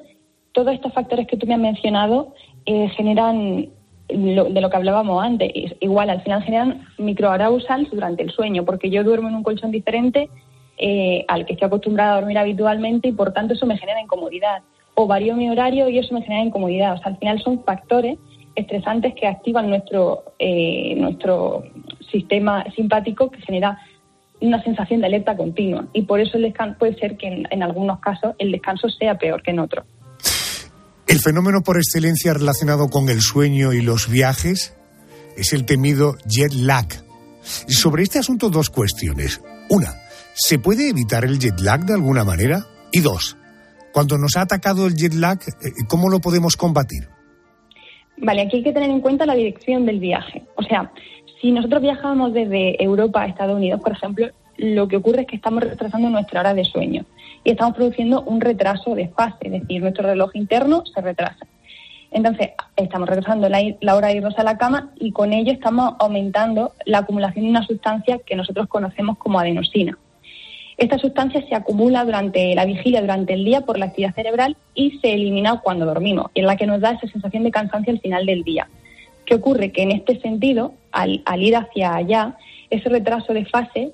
todos estos factores que tú me has mencionado eh, generan lo- de lo que hablábamos antes. Es- Igual, al final generan microarousals durante el sueño, porque yo duermo en un colchón diferente eh, al que estoy acostumbrada a dormir habitualmente y por tanto eso me genera incomodidad. O varío mi horario y eso me genera incomodidad. O sea, al final son factores estresantes que activan nuestro, eh, nuestro sistema simpático que genera una sensación de alerta continua. Y por eso el descanso puede ser que en algunos casos el descanso sea peor que en otros. El fenómeno por excelencia relacionado con el sueño y los viajes es el temido jet lag. Sobre este asunto dos cuestiones. Una, ¿se puede evitar el jet lag de alguna manera? Y dos, cuando nos ha atacado el jet lag, eh, ¿cómo lo podemos combatir? Vale, aquí hay que tener en cuenta la dirección del viaje. O sea, si nosotros viajamos desde Europa a Estados Unidos, por ejemplo, lo que ocurre es que estamos retrasando nuestra hora de sueño y estamos produciendo un retraso de fase, es decir, nuestro reloj interno se retrasa. Entonces, estamos retrasando la, hora de irnos a la cama y con ello estamos aumentando la acumulación de una sustancia que nosotros conocemos como adenosina. Esta sustancia se acumula durante la vigilia, durante el día, por la actividad cerebral y se elimina cuando dormimos, y es la que nos da esa sensación de cansancio al final del día. ¿Qué ocurre? Que en este sentido, al, al ir hacia allá, ese retraso de fase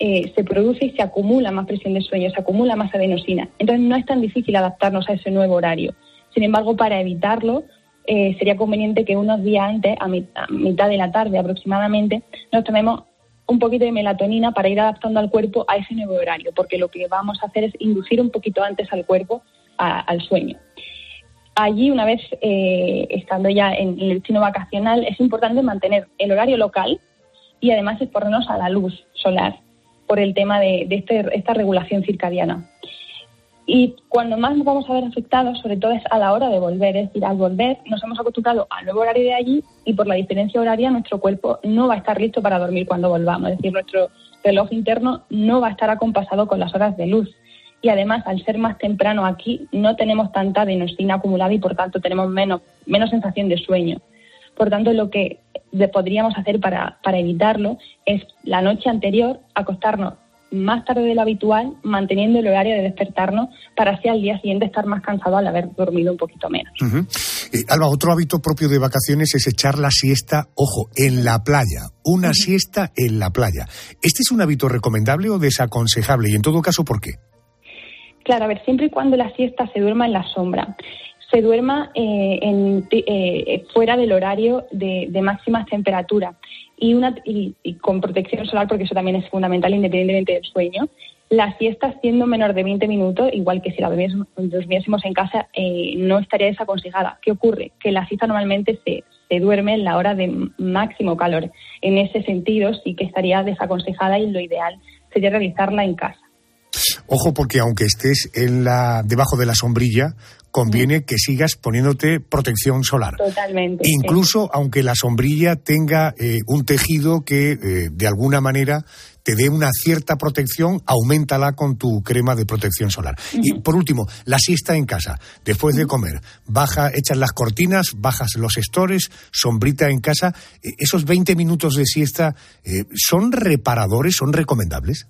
eh, se produce y se acumula más presión de sueño, se acumula más adenosina. Entonces no es tan difícil adaptarnos a ese nuevo horario. Sin embargo, para evitarlo, eh, sería conveniente que unos días antes, a, mit- a mitad de la tarde aproximadamente, nos tomemos un poquito de melatonina para ir adaptando al cuerpo a ese nuevo horario, porque lo que vamos a hacer es inducir un poquito antes al cuerpo al sueño. Allí, una vez eh, estando ya en el destino vacacional, es importante mantener el horario local y además exponernos a la luz solar por el tema de, este- esta regulación circadiana. Y cuando más nos vamos a ver afectados, sobre todo es a la hora de volver, es decir, al volver nos hemos acostumbrado al nuevo horario de allí y por la diferencia horaria nuestro cuerpo no va a estar listo para dormir cuando volvamos, es decir, nuestro reloj interno no va a estar acompasado con las horas de luz. Y además, al ser más temprano aquí, no tenemos tanta adenosina acumulada y por tanto tenemos menos, menos sensación de sueño. Por tanto, lo que podríamos hacer para, para evitarlo es la noche anterior acostarnos más tarde de lo habitual, manteniendo el horario de despertarnos para así al día siguiente estar más cansado al haber dormido un poquito menos. Eh, Alba, otro hábito propio de vacaciones es echar la siesta, ojo, en la playa. Una siesta en la playa. ¿Este es un hábito recomendable o desaconsejable? Y en todo caso, ¿por qué? Claro, a ver, siempre y cuando la siesta se duerma en la sombra, se duerma eh, en- eh, fuera del horario de, de máximas temperaturas y, y, y con protección solar, porque eso también es fundamental independientemente del sueño, la siesta siendo menor de 20 minutos, igual que si la durmiésemos en casa, eh, no estaría desaconsejada. ¿Qué ocurre? Que la siesta normalmente se, se duerme en la hora de máximo calor. En ese sentido sí que estaría desaconsejada y lo ideal sería realizarla en casa. Ojo, porque aunque estés en la, debajo de la sombrilla, conviene que sigas poniéndote protección solar. Totalmente. Incluso aunque la sombrilla tenga eh, un tejido que eh, de alguna manera te dé una cierta protección, aumentala con tu crema de protección solar. Y por último, la siesta en casa, después de comer, baja, echas las cortinas, bajas los estores, sombrita en casa. Eh, ¿Esos 20 minutos de siesta eh, son reparadores, son recomendables?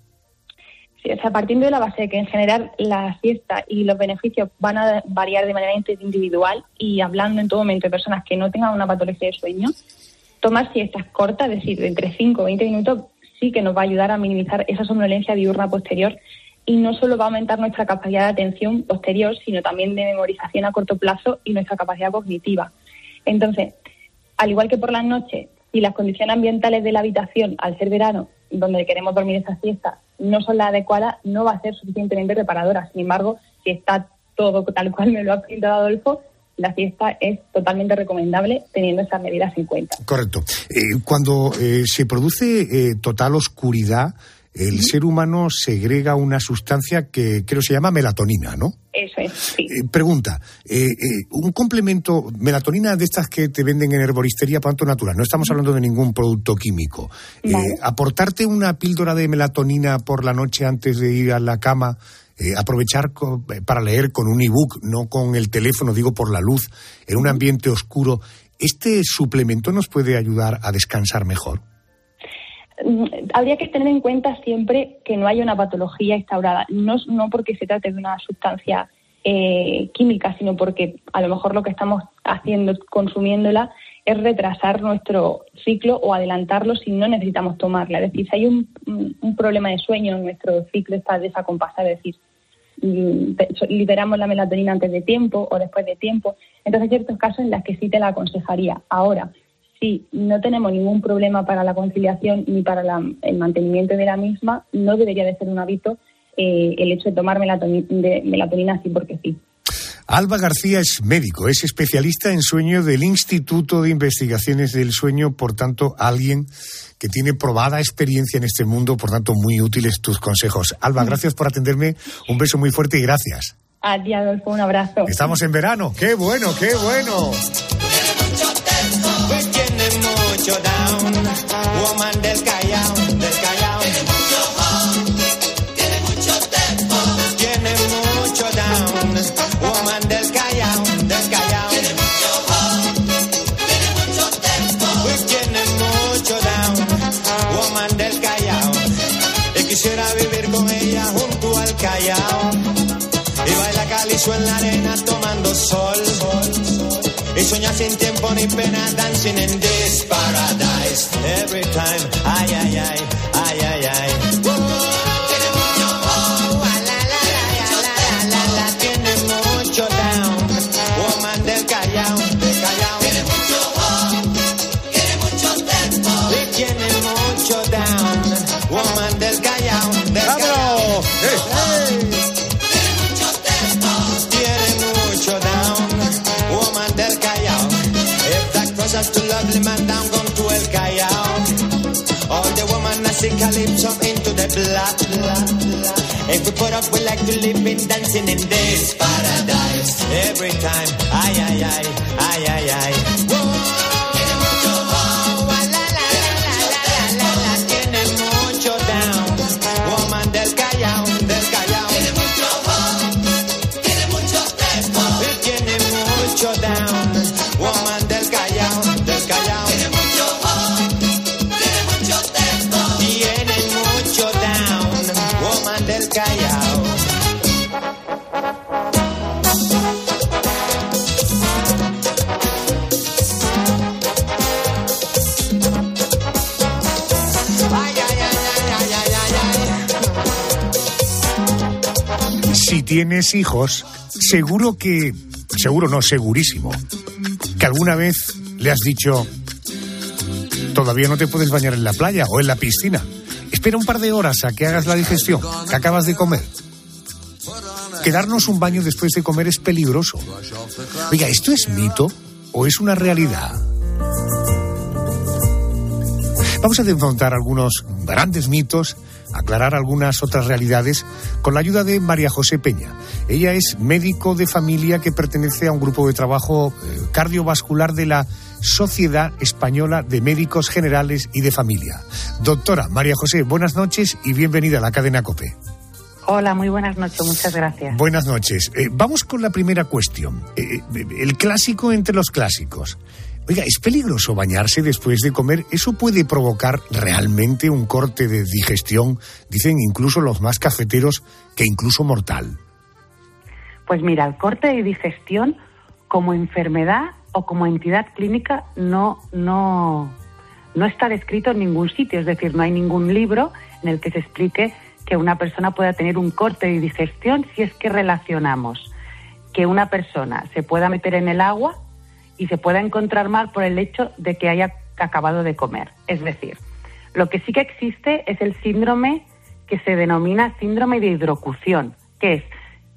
Sí, o sea, partiendo de la base de que en general la siesta y los beneficios van a variar de manera individual y hablando en todo momento de personas que no tengan una patología de sueño, tomar siestas cortas, es decir, de entre 5 o 20 minutos, sí que nos va a ayudar a minimizar esa somnolencia diurna posterior y no solo va a aumentar nuestra capacidad de atención posterior, sino también de memorización a corto plazo y nuestra capacidad cognitiva. Entonces, al igual que por las noches, si las condiciones ambientales de la habitación, al ser verano, donde queremos dormir esa siesta, no son las adecuadas, no va a ser suficientemente reparadora. Sin embargo, si está todo tal cual me lo ha pintado Adolfo, la siesta es totalmente recomendable teniendo esas medidas en cuenta. Correcto. Eh, cuando eh, se produce eh, total oscuridad, el ser humano segrega una sustancia que creo se llama melatonina, ¿no? Eso es, sí. pregunta, un complemento, melatonina de estas que te venden en herboristería, tanto natural, no estamos hablando de ningún producto químico. ¿Aportarte una píldora de melatonina por la noche antes de ir a la cama eh, aprovechar para leer con un ebook, no con el teléfono, digo por la luz, en un ambiente oscuro. ¿Este suplemento nos puede ayudar a descansar mejor? Mm, habría que tener en cuenta siempre que no haya una patología instaurada, no, no porque se trate de una sustancia eh, química, sino porque a lo mejor lo que estamos haciendo, consumiéndola, es retrasar nuestro ciclo o adelantarlo si no necesitamos tomarla. Es decir, si hay un, un problema de sueño, nuestro ciclo está desacompasado, es decir, Mm, liberamos la melatonina antes de tiempo o después de tiempo. Entonces, hay ciertos casos en los que sí te la aconsejaría. Ahora, si no tenemos ningún problema para la conciliación ni para el mantenimiento de la misma, no debería de ser un hábito eh, el hecho de tomar melatonina, de, melatonina así porque sí. Alba García es médico, es especialista en sueño del Instituto de Investigaciones del Sueño, por tanto, alguien que tiene probada experiencia en este mundo, por tanto, muy útiles tus consejos. Alba, gracias por atenderme, un beso muy fuerte y gracias. A ti, Adolfo, un abrazo. Estamos en verano, qué bueno, qué bueno. Sueña sin tiempo ni pena dancing in this paradise. Every time, We like to live in dancing in this paradise. Every time, ay, ay, ay, ay, ay, ay. Tienes hijos, seguro que, seguro no, segurísimo, que alguna vez le has dicho, todavía no te puedes bañar en la playa o en la piscina. Espera un par de horas a que hagas la digestión, que acabas de comer. Quedarnos un baño después de comer es peligroso. Oiga, ¿esto es mito o es una realidad? Vamos a desmontar algunos grandes mitos aclarar algunas otras realidades con la ayuda de María José Peña. Ella es médico de familia que pertenece a un grupo de trabajo eh, cardiovascular de la Sociedad Española de Médicos Generales y de Familia. Doctora María José, buenas noches y bienvenida a la cadena COPE. Hola, muy buenas noches, muchas gracias. Buenas noches. Eh, vamos con la primera cuestión. Eh, el clásico entre los clásicos. Oiga, ¿es peligroso bañarse después de comer? ¿Eso puede provocar realmente un corte de digestión? Dicen incluso los más cafeteros que incluso mortal. Pues mira, el corte de digestión como enfermedad o como entidad clínica no, no, no está descrito en ningún sitio, es decir, no hay ningún libro en el que se explique que una persona pueda tener un corte de digestión si es que relacionamos que una persona se pueda meter en el agua y se pueda encontrar mal por el hecho de que haya acabado de comer. Es decir, lo que sí que existe es el síndrome que se denomina síndrome de hidrocución, que es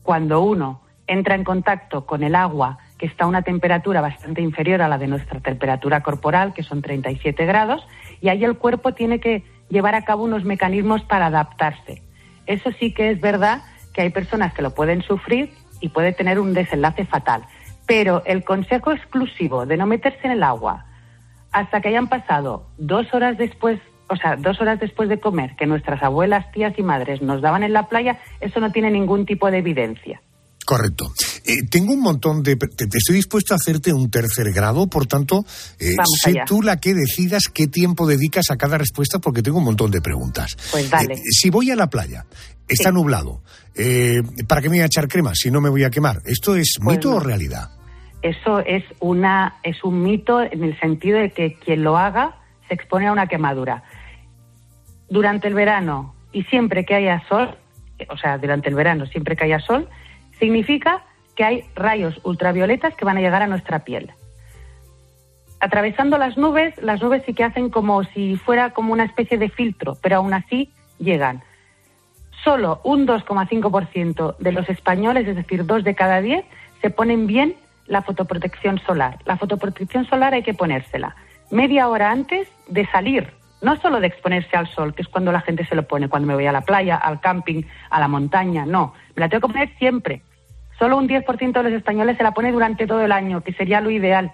cuando uno entra en contacto con el agua que está a una temperatura bastante inferior a la de nuestra temperatura corporal, que son 37 grados, y ahí el cuerpo tiene que llevar a cabo unos mecanismos para adaptarse. Eso sí que es verdad que hay personas que lo pueden sufrir y puede tener un desenlace fatal. Pero el consejo exclusivo de no meterse en el agua hasta que hayan pasado dos horas después, o sea, dos horas después de comer, que nuestras abuelas, tías y madres nos daban en la playa, eso no tiene ningún tipo de evidencia. Correcto. Eh, tengo un montón de... Te, estoy dispuesto a hacerte un tercer grado, por tanto, eh, sé tú la que decidas qué tiempo dedicas a cada respuesta porque tengo un montón de preguntas. Pues dale. Eh, si voy a la playa, está nublado, ¿para qué me voy a echar crema si no me voy a quemar? ¿Esto es Pues mito no. o realidad? Eso es, una, es un mito en el sentido de que quien lo haga se expone a una quemadura. Durante el verano y siempre que haya sol, o sea, durante el verano siempre que haya sol, significa que hay rayos ultravioletas que van a llegar a nuestra piel. Atravesando las nubes, las nubes sí que hacen como si fuera como una especie de filtro, pero aún así llegan. Solo un 2,5% de los españoles, es decir, dos de cada diez, se ponen bien la fotoprotección solar. La fotoprotección solar hay que ponérsela media hora antes de salir, no solo de exponerse al sol, que es cuando la gente se lo pone, cuando me voy a la playa, al camping, a la montaña, no, me la tengo que poner siempre. Solo un 10% de los españoles se la pone durante todo el año, que sería lo ideal.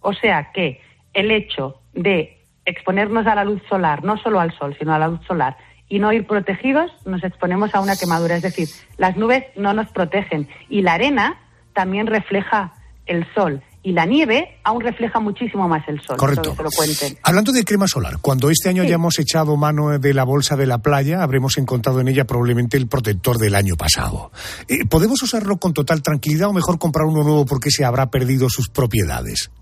O sea que el hecho de exponernos a la luz solar, no solo al sol, sino a la luz solar, y no ir protegidos, nos exponemos a una quemadura. Es decir, las nubes no nos protegen y la arena también refleja el sol y la nieve aún refleja muchísimo más el sol. Correcto. Eso que lo cuenten. Hablando de crema solar, cuando este año hayamos echado mano de la bolsa de la playa, habremos encontrado en ella probablemente el protector del año pasado. Eh, ¿Podemos usarlo con total tranquilidad o mejor comprar uno nuevo porque se habrá perdido sus propiedades?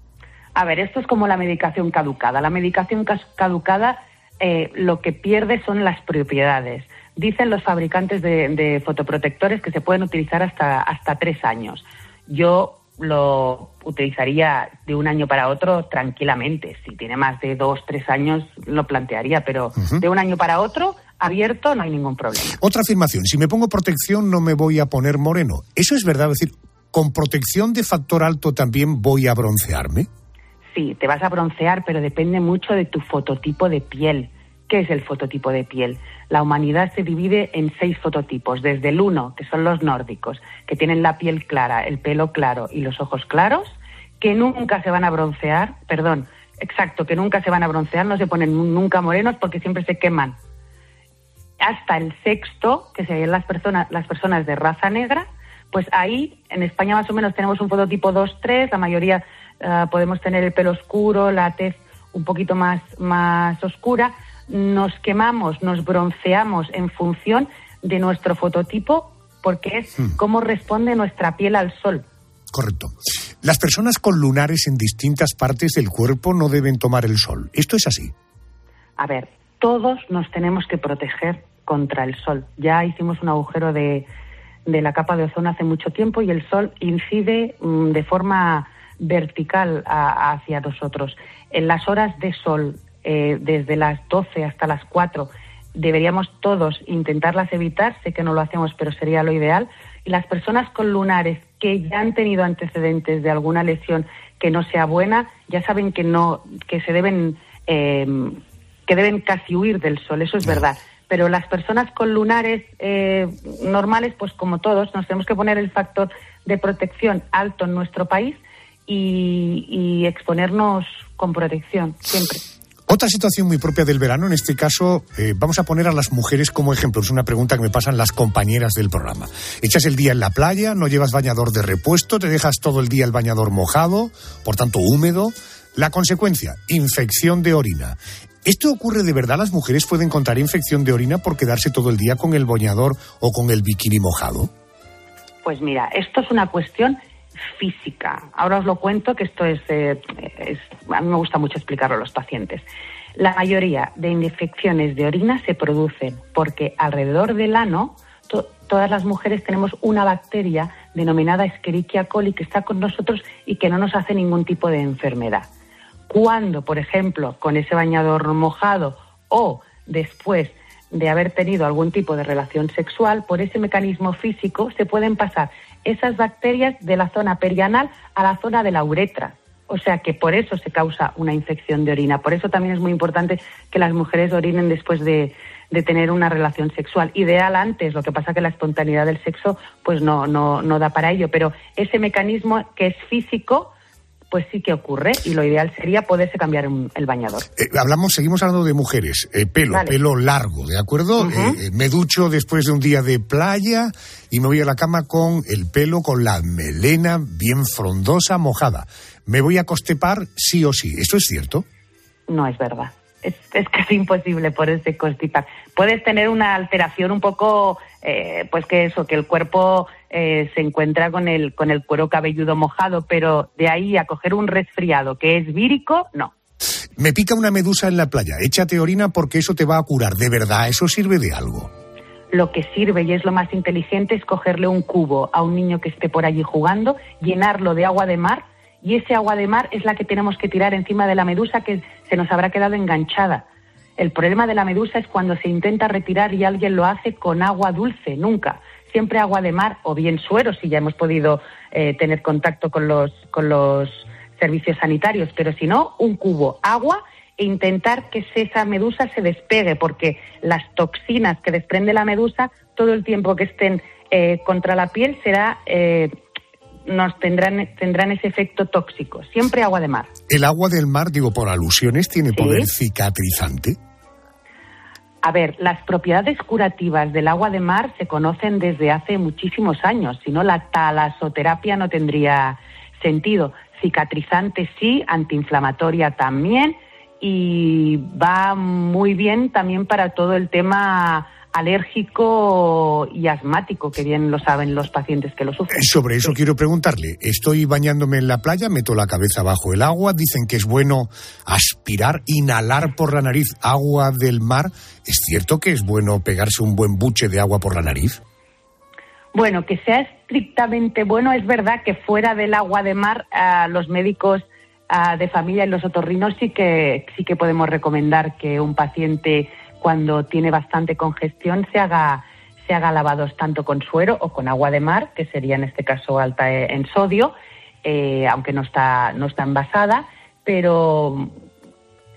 A ver, esto es como la medicación caducada. La medicación caducada eh, lo que pierde son las propiedades. Dicen los fabricantes de, de fotoprotectores que se pueden utilizar hasta, hasta tres años. Yo lo utilizaría de un año para otro tranquilamente. Si tiene más de dos, tres años, lo plantearía, pero de un año para otro, abierto, no hay ningún problema. Otra afirmación, si me pongo protección no me voy a poner moreno. ¿Eso es verdad? Es decir, ¿con protección de factor alto también voy a broncearme? Sí, te vas a broncear, pero depende mucho de tu fototipo de piel. ¿Qué es el fototipo de piel? La humanidad se divide en seis fototipos, desde el uno, que son los nórdicos, que tienen la piel clara, el pelo claro y los ojos claros, que nunca se van a broncear, perdón, exacto, que nunca se van a broncear, no se ponen nu- nunca morenos porque siempre se queman. Hasta el sexto, que serían las personas, las personas de raza negra, pues ahí en España más o menos tenemos un fototipo 2-3, la mayoría eh, podemos tener el pelo oscuro, la tez un poquito más, más oscura. Nos quemamos, nos bronceamos en función de nuestro fototipo porque es Hmm. cómo responde nuestra piel al sol. Correcto. Las personas con lunares en distintas partes del cuerpo no deben tomar el sol. ¿Esto es así? A ver, todos nos tenemos que proteger contra el sol. Ya hicimos un agujero de, de la capa de ozono hace mucho tiempo y el sol incide mm, de forma vertical a- hacia nosotros. En las horas de sol, eh, desde las 12 hasta las 4, deberíamos todos intentarlas evitar. Sé que no lo hacemos, pero sería lo ideal. Y las personas con lunares que ya han tenido antecedentes de alguna lesión que no sea buena, ya saben que no, que se deben, eh, que deben casi huir del sol. Eso es verdad. Pero las personas con lunares eh, normales, pues como todos, nos tenemos que poner el factor de protección alto en nuestro país y, y exponernos con protección siempre. Otra situación muy propia del verano, en este caso, eh, vamos a poner a las mujeres como ejemplo. Es una pregunta que me pasan las compañeras del programa. Echas el día en la playa, no llevas bañador de repuesto, te dejas todo el día el bañador mojado, por tanto húmedo. La consecuencia, infección de orina. ¿Esto ocurre de verdad? ¿Las mujeres pueden encontrar infección de orina por quedarse todo el día con el bañador o con el bikini mojado? Pues mira, esto es una cuestión física. Ahora os lo cuento que esto es, eh, es, a mí me gusta mucho explicarlo a los pacientes. La mayoría de infecciones de orina se producen porque alrededor del ano to- todas las mujeres tenemos una bacteria denominada Escherichia coli que está con nosotros y que no nos hace ningún tipo de enfermedad. Cuando, por ejemplo, con ese bañador mojado o después de haber tenido algún tipo de relación sexual, por ese mecanismo físico se pueden pasar esas bacterias de la zona perianal a la zona de la uretra. O sea que por eso se causa una infección de orina. Por eso también es muy importante que las mujeres orinen después de, de tener una relación sexual. Ideal antes, lo que pasa que la espontaneidad del sexo pues no, no, no da para ello. Pero ese mecanismo que es físico, pues sí que ocurre y lo ideal sería poderse cambiar el bañador. Eh, hablamos, seguimos hablando de mujeres. Eh, pelo, Vale. pelo largo, ¿de acuerdo? Eh, me ducho después de un día de playa y me voy a la cama con el pelo, con la melena bien frondosa, mojada. Me voy a costepar sí o sí. ¿Esto es cierto? No es verdad. Es, es casi imposible poderse constipar. Puedes tener una alteración un poco, eh, pues que eso, que el cuerpo eh, se encuentra con el, con el cuero cabelludo mojado, pero de ahí a coger un resfriado que es vírico, no. Me pica una medusa en la playa. Échate orina porque eso te va a curar. ¿De verdad eso sirve de algo? Lo que sirve y es lo más inteligente es cogerle un cubo a un niño que esté por allí jugando, llenarlo de agua de mar y ese agua de mar es la que tenemos que tirar encima de la medusa que se nos habrá quedado enganchada. El problema de la medusa es cuando se intenta retirar y alguien lo hace con agua dulce, nunca. Siempre agua de mar o bien suero si ya hemos podido eh, tener contacto con los, con los servicios sanitarios, pero si no, un cubo, agua e intentar que esa medusa se despegue, porque las toxinas que desprende la medusa, todo el tiempo que estén eh, contra la piel, será, eh, nos tendrán, tendrán ese efecto tóxico. Siempre agua de mar. ¿El agua del mar, digo por alusiones, tiene poder cicatrizante? A ver, las propiedades curativas del agua de mar se conocen desde hace muchísimos años, si no la talasoterapia no tendría sentido. Cicatrizante sí, antiinflamatoria también y va muy bien también para todo el tema alérgico y asmático, que bien lo saben los pacientes que lo sufren. Sobre eso quiero preguntarle. Estoy bañándome en la playa, meto la cabeza bajo el agua, dicen que es bueno aspirar, inhalar por la nariz agua del mar. ¿Es cierto que es bueno pegarse un buen buche de agua por la nariz? Bueno, que sea estrictamente bueno, es verdad que fuera del agua de mar, ah, los médicos ah, de familia y los otorrinos sí que, sí que podemos recomendar que un paciente cuando tiene bastante congestión se haga, se haga lavados tanto con suero o con agua de mar, que sería en este caso alta eh, en sodio, eh, aunque no está, no está envasada, pero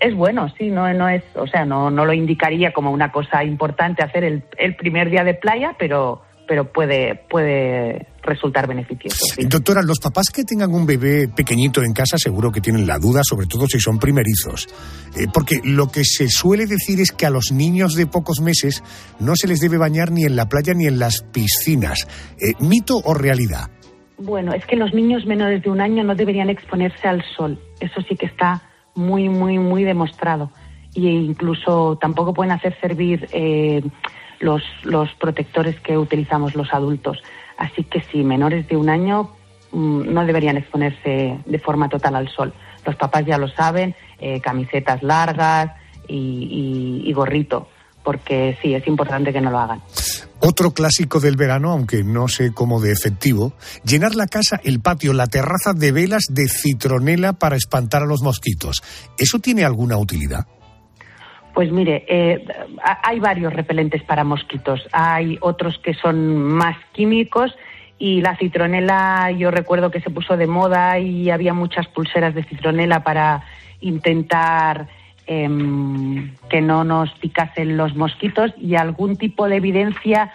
es bueno, sí, no, no es, o sea, no, no lo indicaría como una cosa importante hacer el primer día de playa, pero, pero puede, puede resultar beneficioso. sí. Doctora, los papás que tengan un bebé pequeñito en casa seguro que tienen la duda, sobre todo si son primerizos. Eh, porque lo que se suele decir es que a los niños de pocos meses no se les debe bañar ni en la playa ni en las piscinas. Eh, ¿Mito o realidad? Bueno, es que los niños menores de un año no deberían exponerse al sol. Eso sí que está muy, muy, muy demostrado. Y incluso tampoco pueden hacer servir eh, los, los protectores que utilizamos los adultos. Así que sí, menores de un año mm, no deberían exponerse de forma total al sol. Los papás ya lo saben, eh, camisetas largas y, y- y gorrito, porque sí, es importante que no lo hagan. Otro clásico del verano, aunque no sé cómo de efectivo, llenar la casa, el patio, la terraza de velas de citronela para espantar a los mosquitos. ¿Eso tiene alguna utilidad? Pues mire, eh, ha- hay varios repelentes para mosquitos. Hay otros que son más químicos y la citronela yo recuerdo que se puso de moda y había muchas pulseras de citronela para intentar em, que no nos picasen los mosquitos y algún tipo de evidencia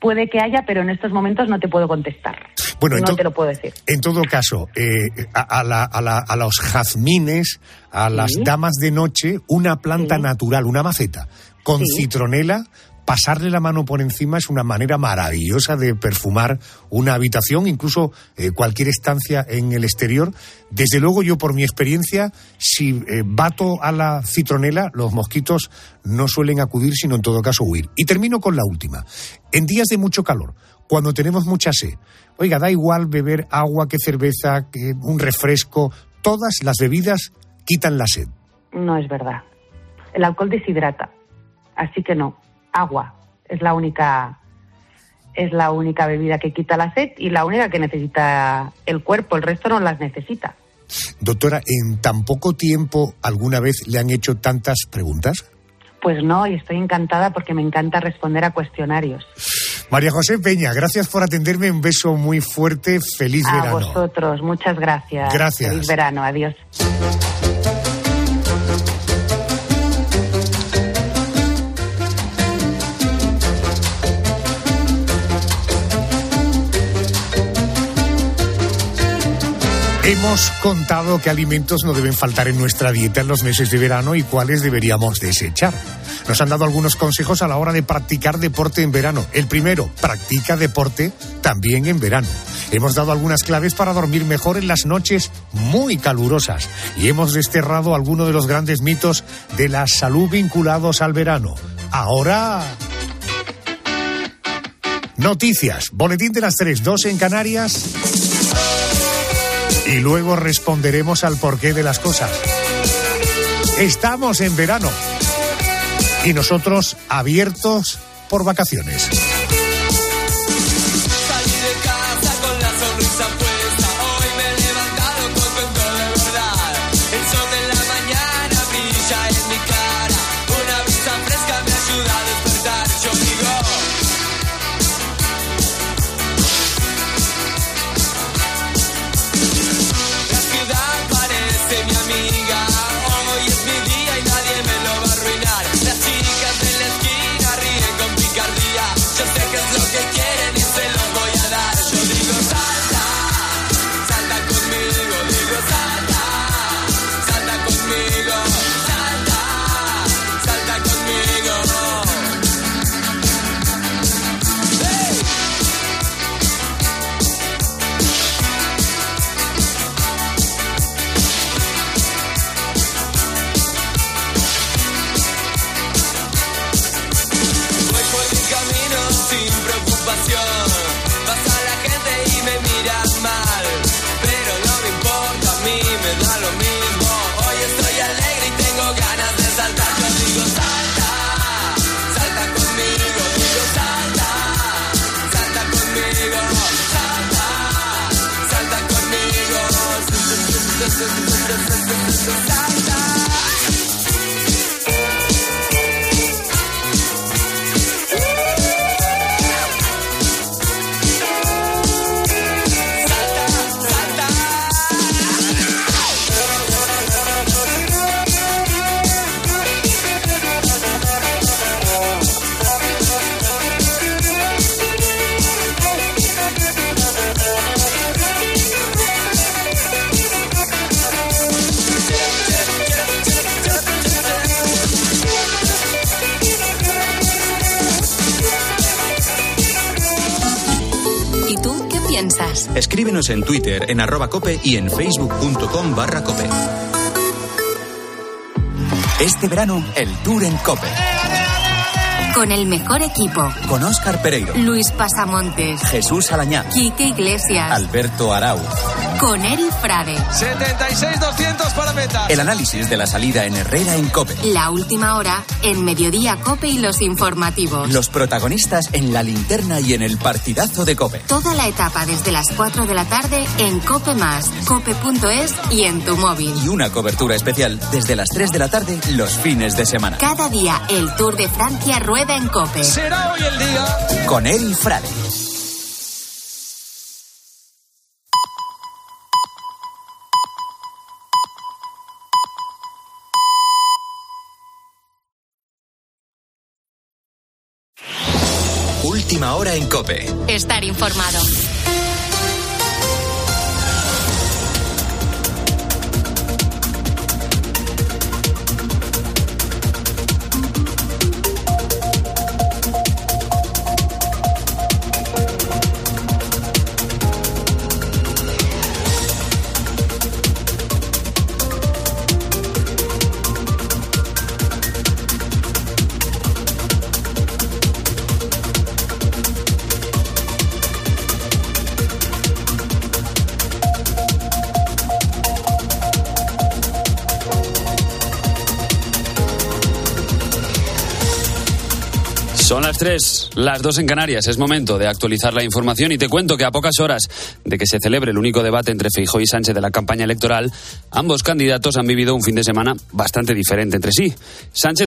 puede que haya, pero en estos momentos no te puedo contestar. Bueno, no te lo puedo decir. En todo caso, eh, a, a la- a la- a los jazmines, a las damas de noche, una planta natural, una maceta, con Sí. citronela, pasarle la mano por encima es una manera maravillosa de perfumar una habitación, incluso eh, cualquier estancia en el exterior. Desde luego, yo por mi experiencia, si eh, bato a la citronela, los mosquitos no suelen acudir, sino en todo caso huir. Y termino con la última. En días de mucho calor, cuando tenemos mucha sed, oiga, da igual beber agua que cerveza, que un refresco, todas las bebidas quitan la sed. No es verdad. El alcohol deshidrata, así que no. Agua es la única es la única bebida que quita la sed y la única que necesita el cuerpo. El resto no las necesita. Doctora, ¿en tan poco tiempo alguna vez le han hecho tantas preguntas? Pues no, y estoy encantada porque me encanta responder a cuestionarios. María José Peña, gracias por atenderme. Un beso muy fuerte. Feliz a verano. vosotros, muchas gracias. Gracias. Feliz verano, adiós. Hemos contado qué alimentos no deben faltar en nuestra dieta en los meses de verano y cuáles deberíamos desechar. Nos han dado algunos consejos a la hora de practicar deporte en verano. El primero, practica deporte también en verano. Hemos dado algunas claves para dormir mejor en las noches muy calurosas y hemos desterrado algunos de los grandes mitos de la salud vinculados al verano. Ahora... Noticias. Boletín de las 3, 2 en Canarias. Y luego responderemos al porqué de las cosas. Estamos en verano. Y nosotros abiertos por vacaciones. Escríbenos en Twitter, en arroba cope y en facebook.com barra cope. Este verano, el Tour en Cope. Con el mejor equipo. Con Óscar Pereiro, Luis Pasamontes. Jesús Alañá, Quique Iglesias. Alberto Arau. Con Eri Frade. 76-200 para meta. El análisis de la salida en Herrera en Cope. La última hora en Mediodía Cope y los informativos. Los protagonistas en la linterna y en el partidazo de Cope. Toda la etapa desde las 4 de la tarde en Cope Más, cope.es y en tu móvil. Y una cobertura especial desde las 3 de la tarde los fines de semana. Cada día el Tour de Francia rueda en Cope. Será hoy el día. Con Eri Frade. Estar informado. Las tres, las dos en Canarias. Es momento de actualizar la información y te cuento que a pocas horas de que se celebre el único debate entre Feijóo y Sánchez de la campaña electoral, ambos candidatos han vivido un fin de semana bastante diferente entre sí. Sánchez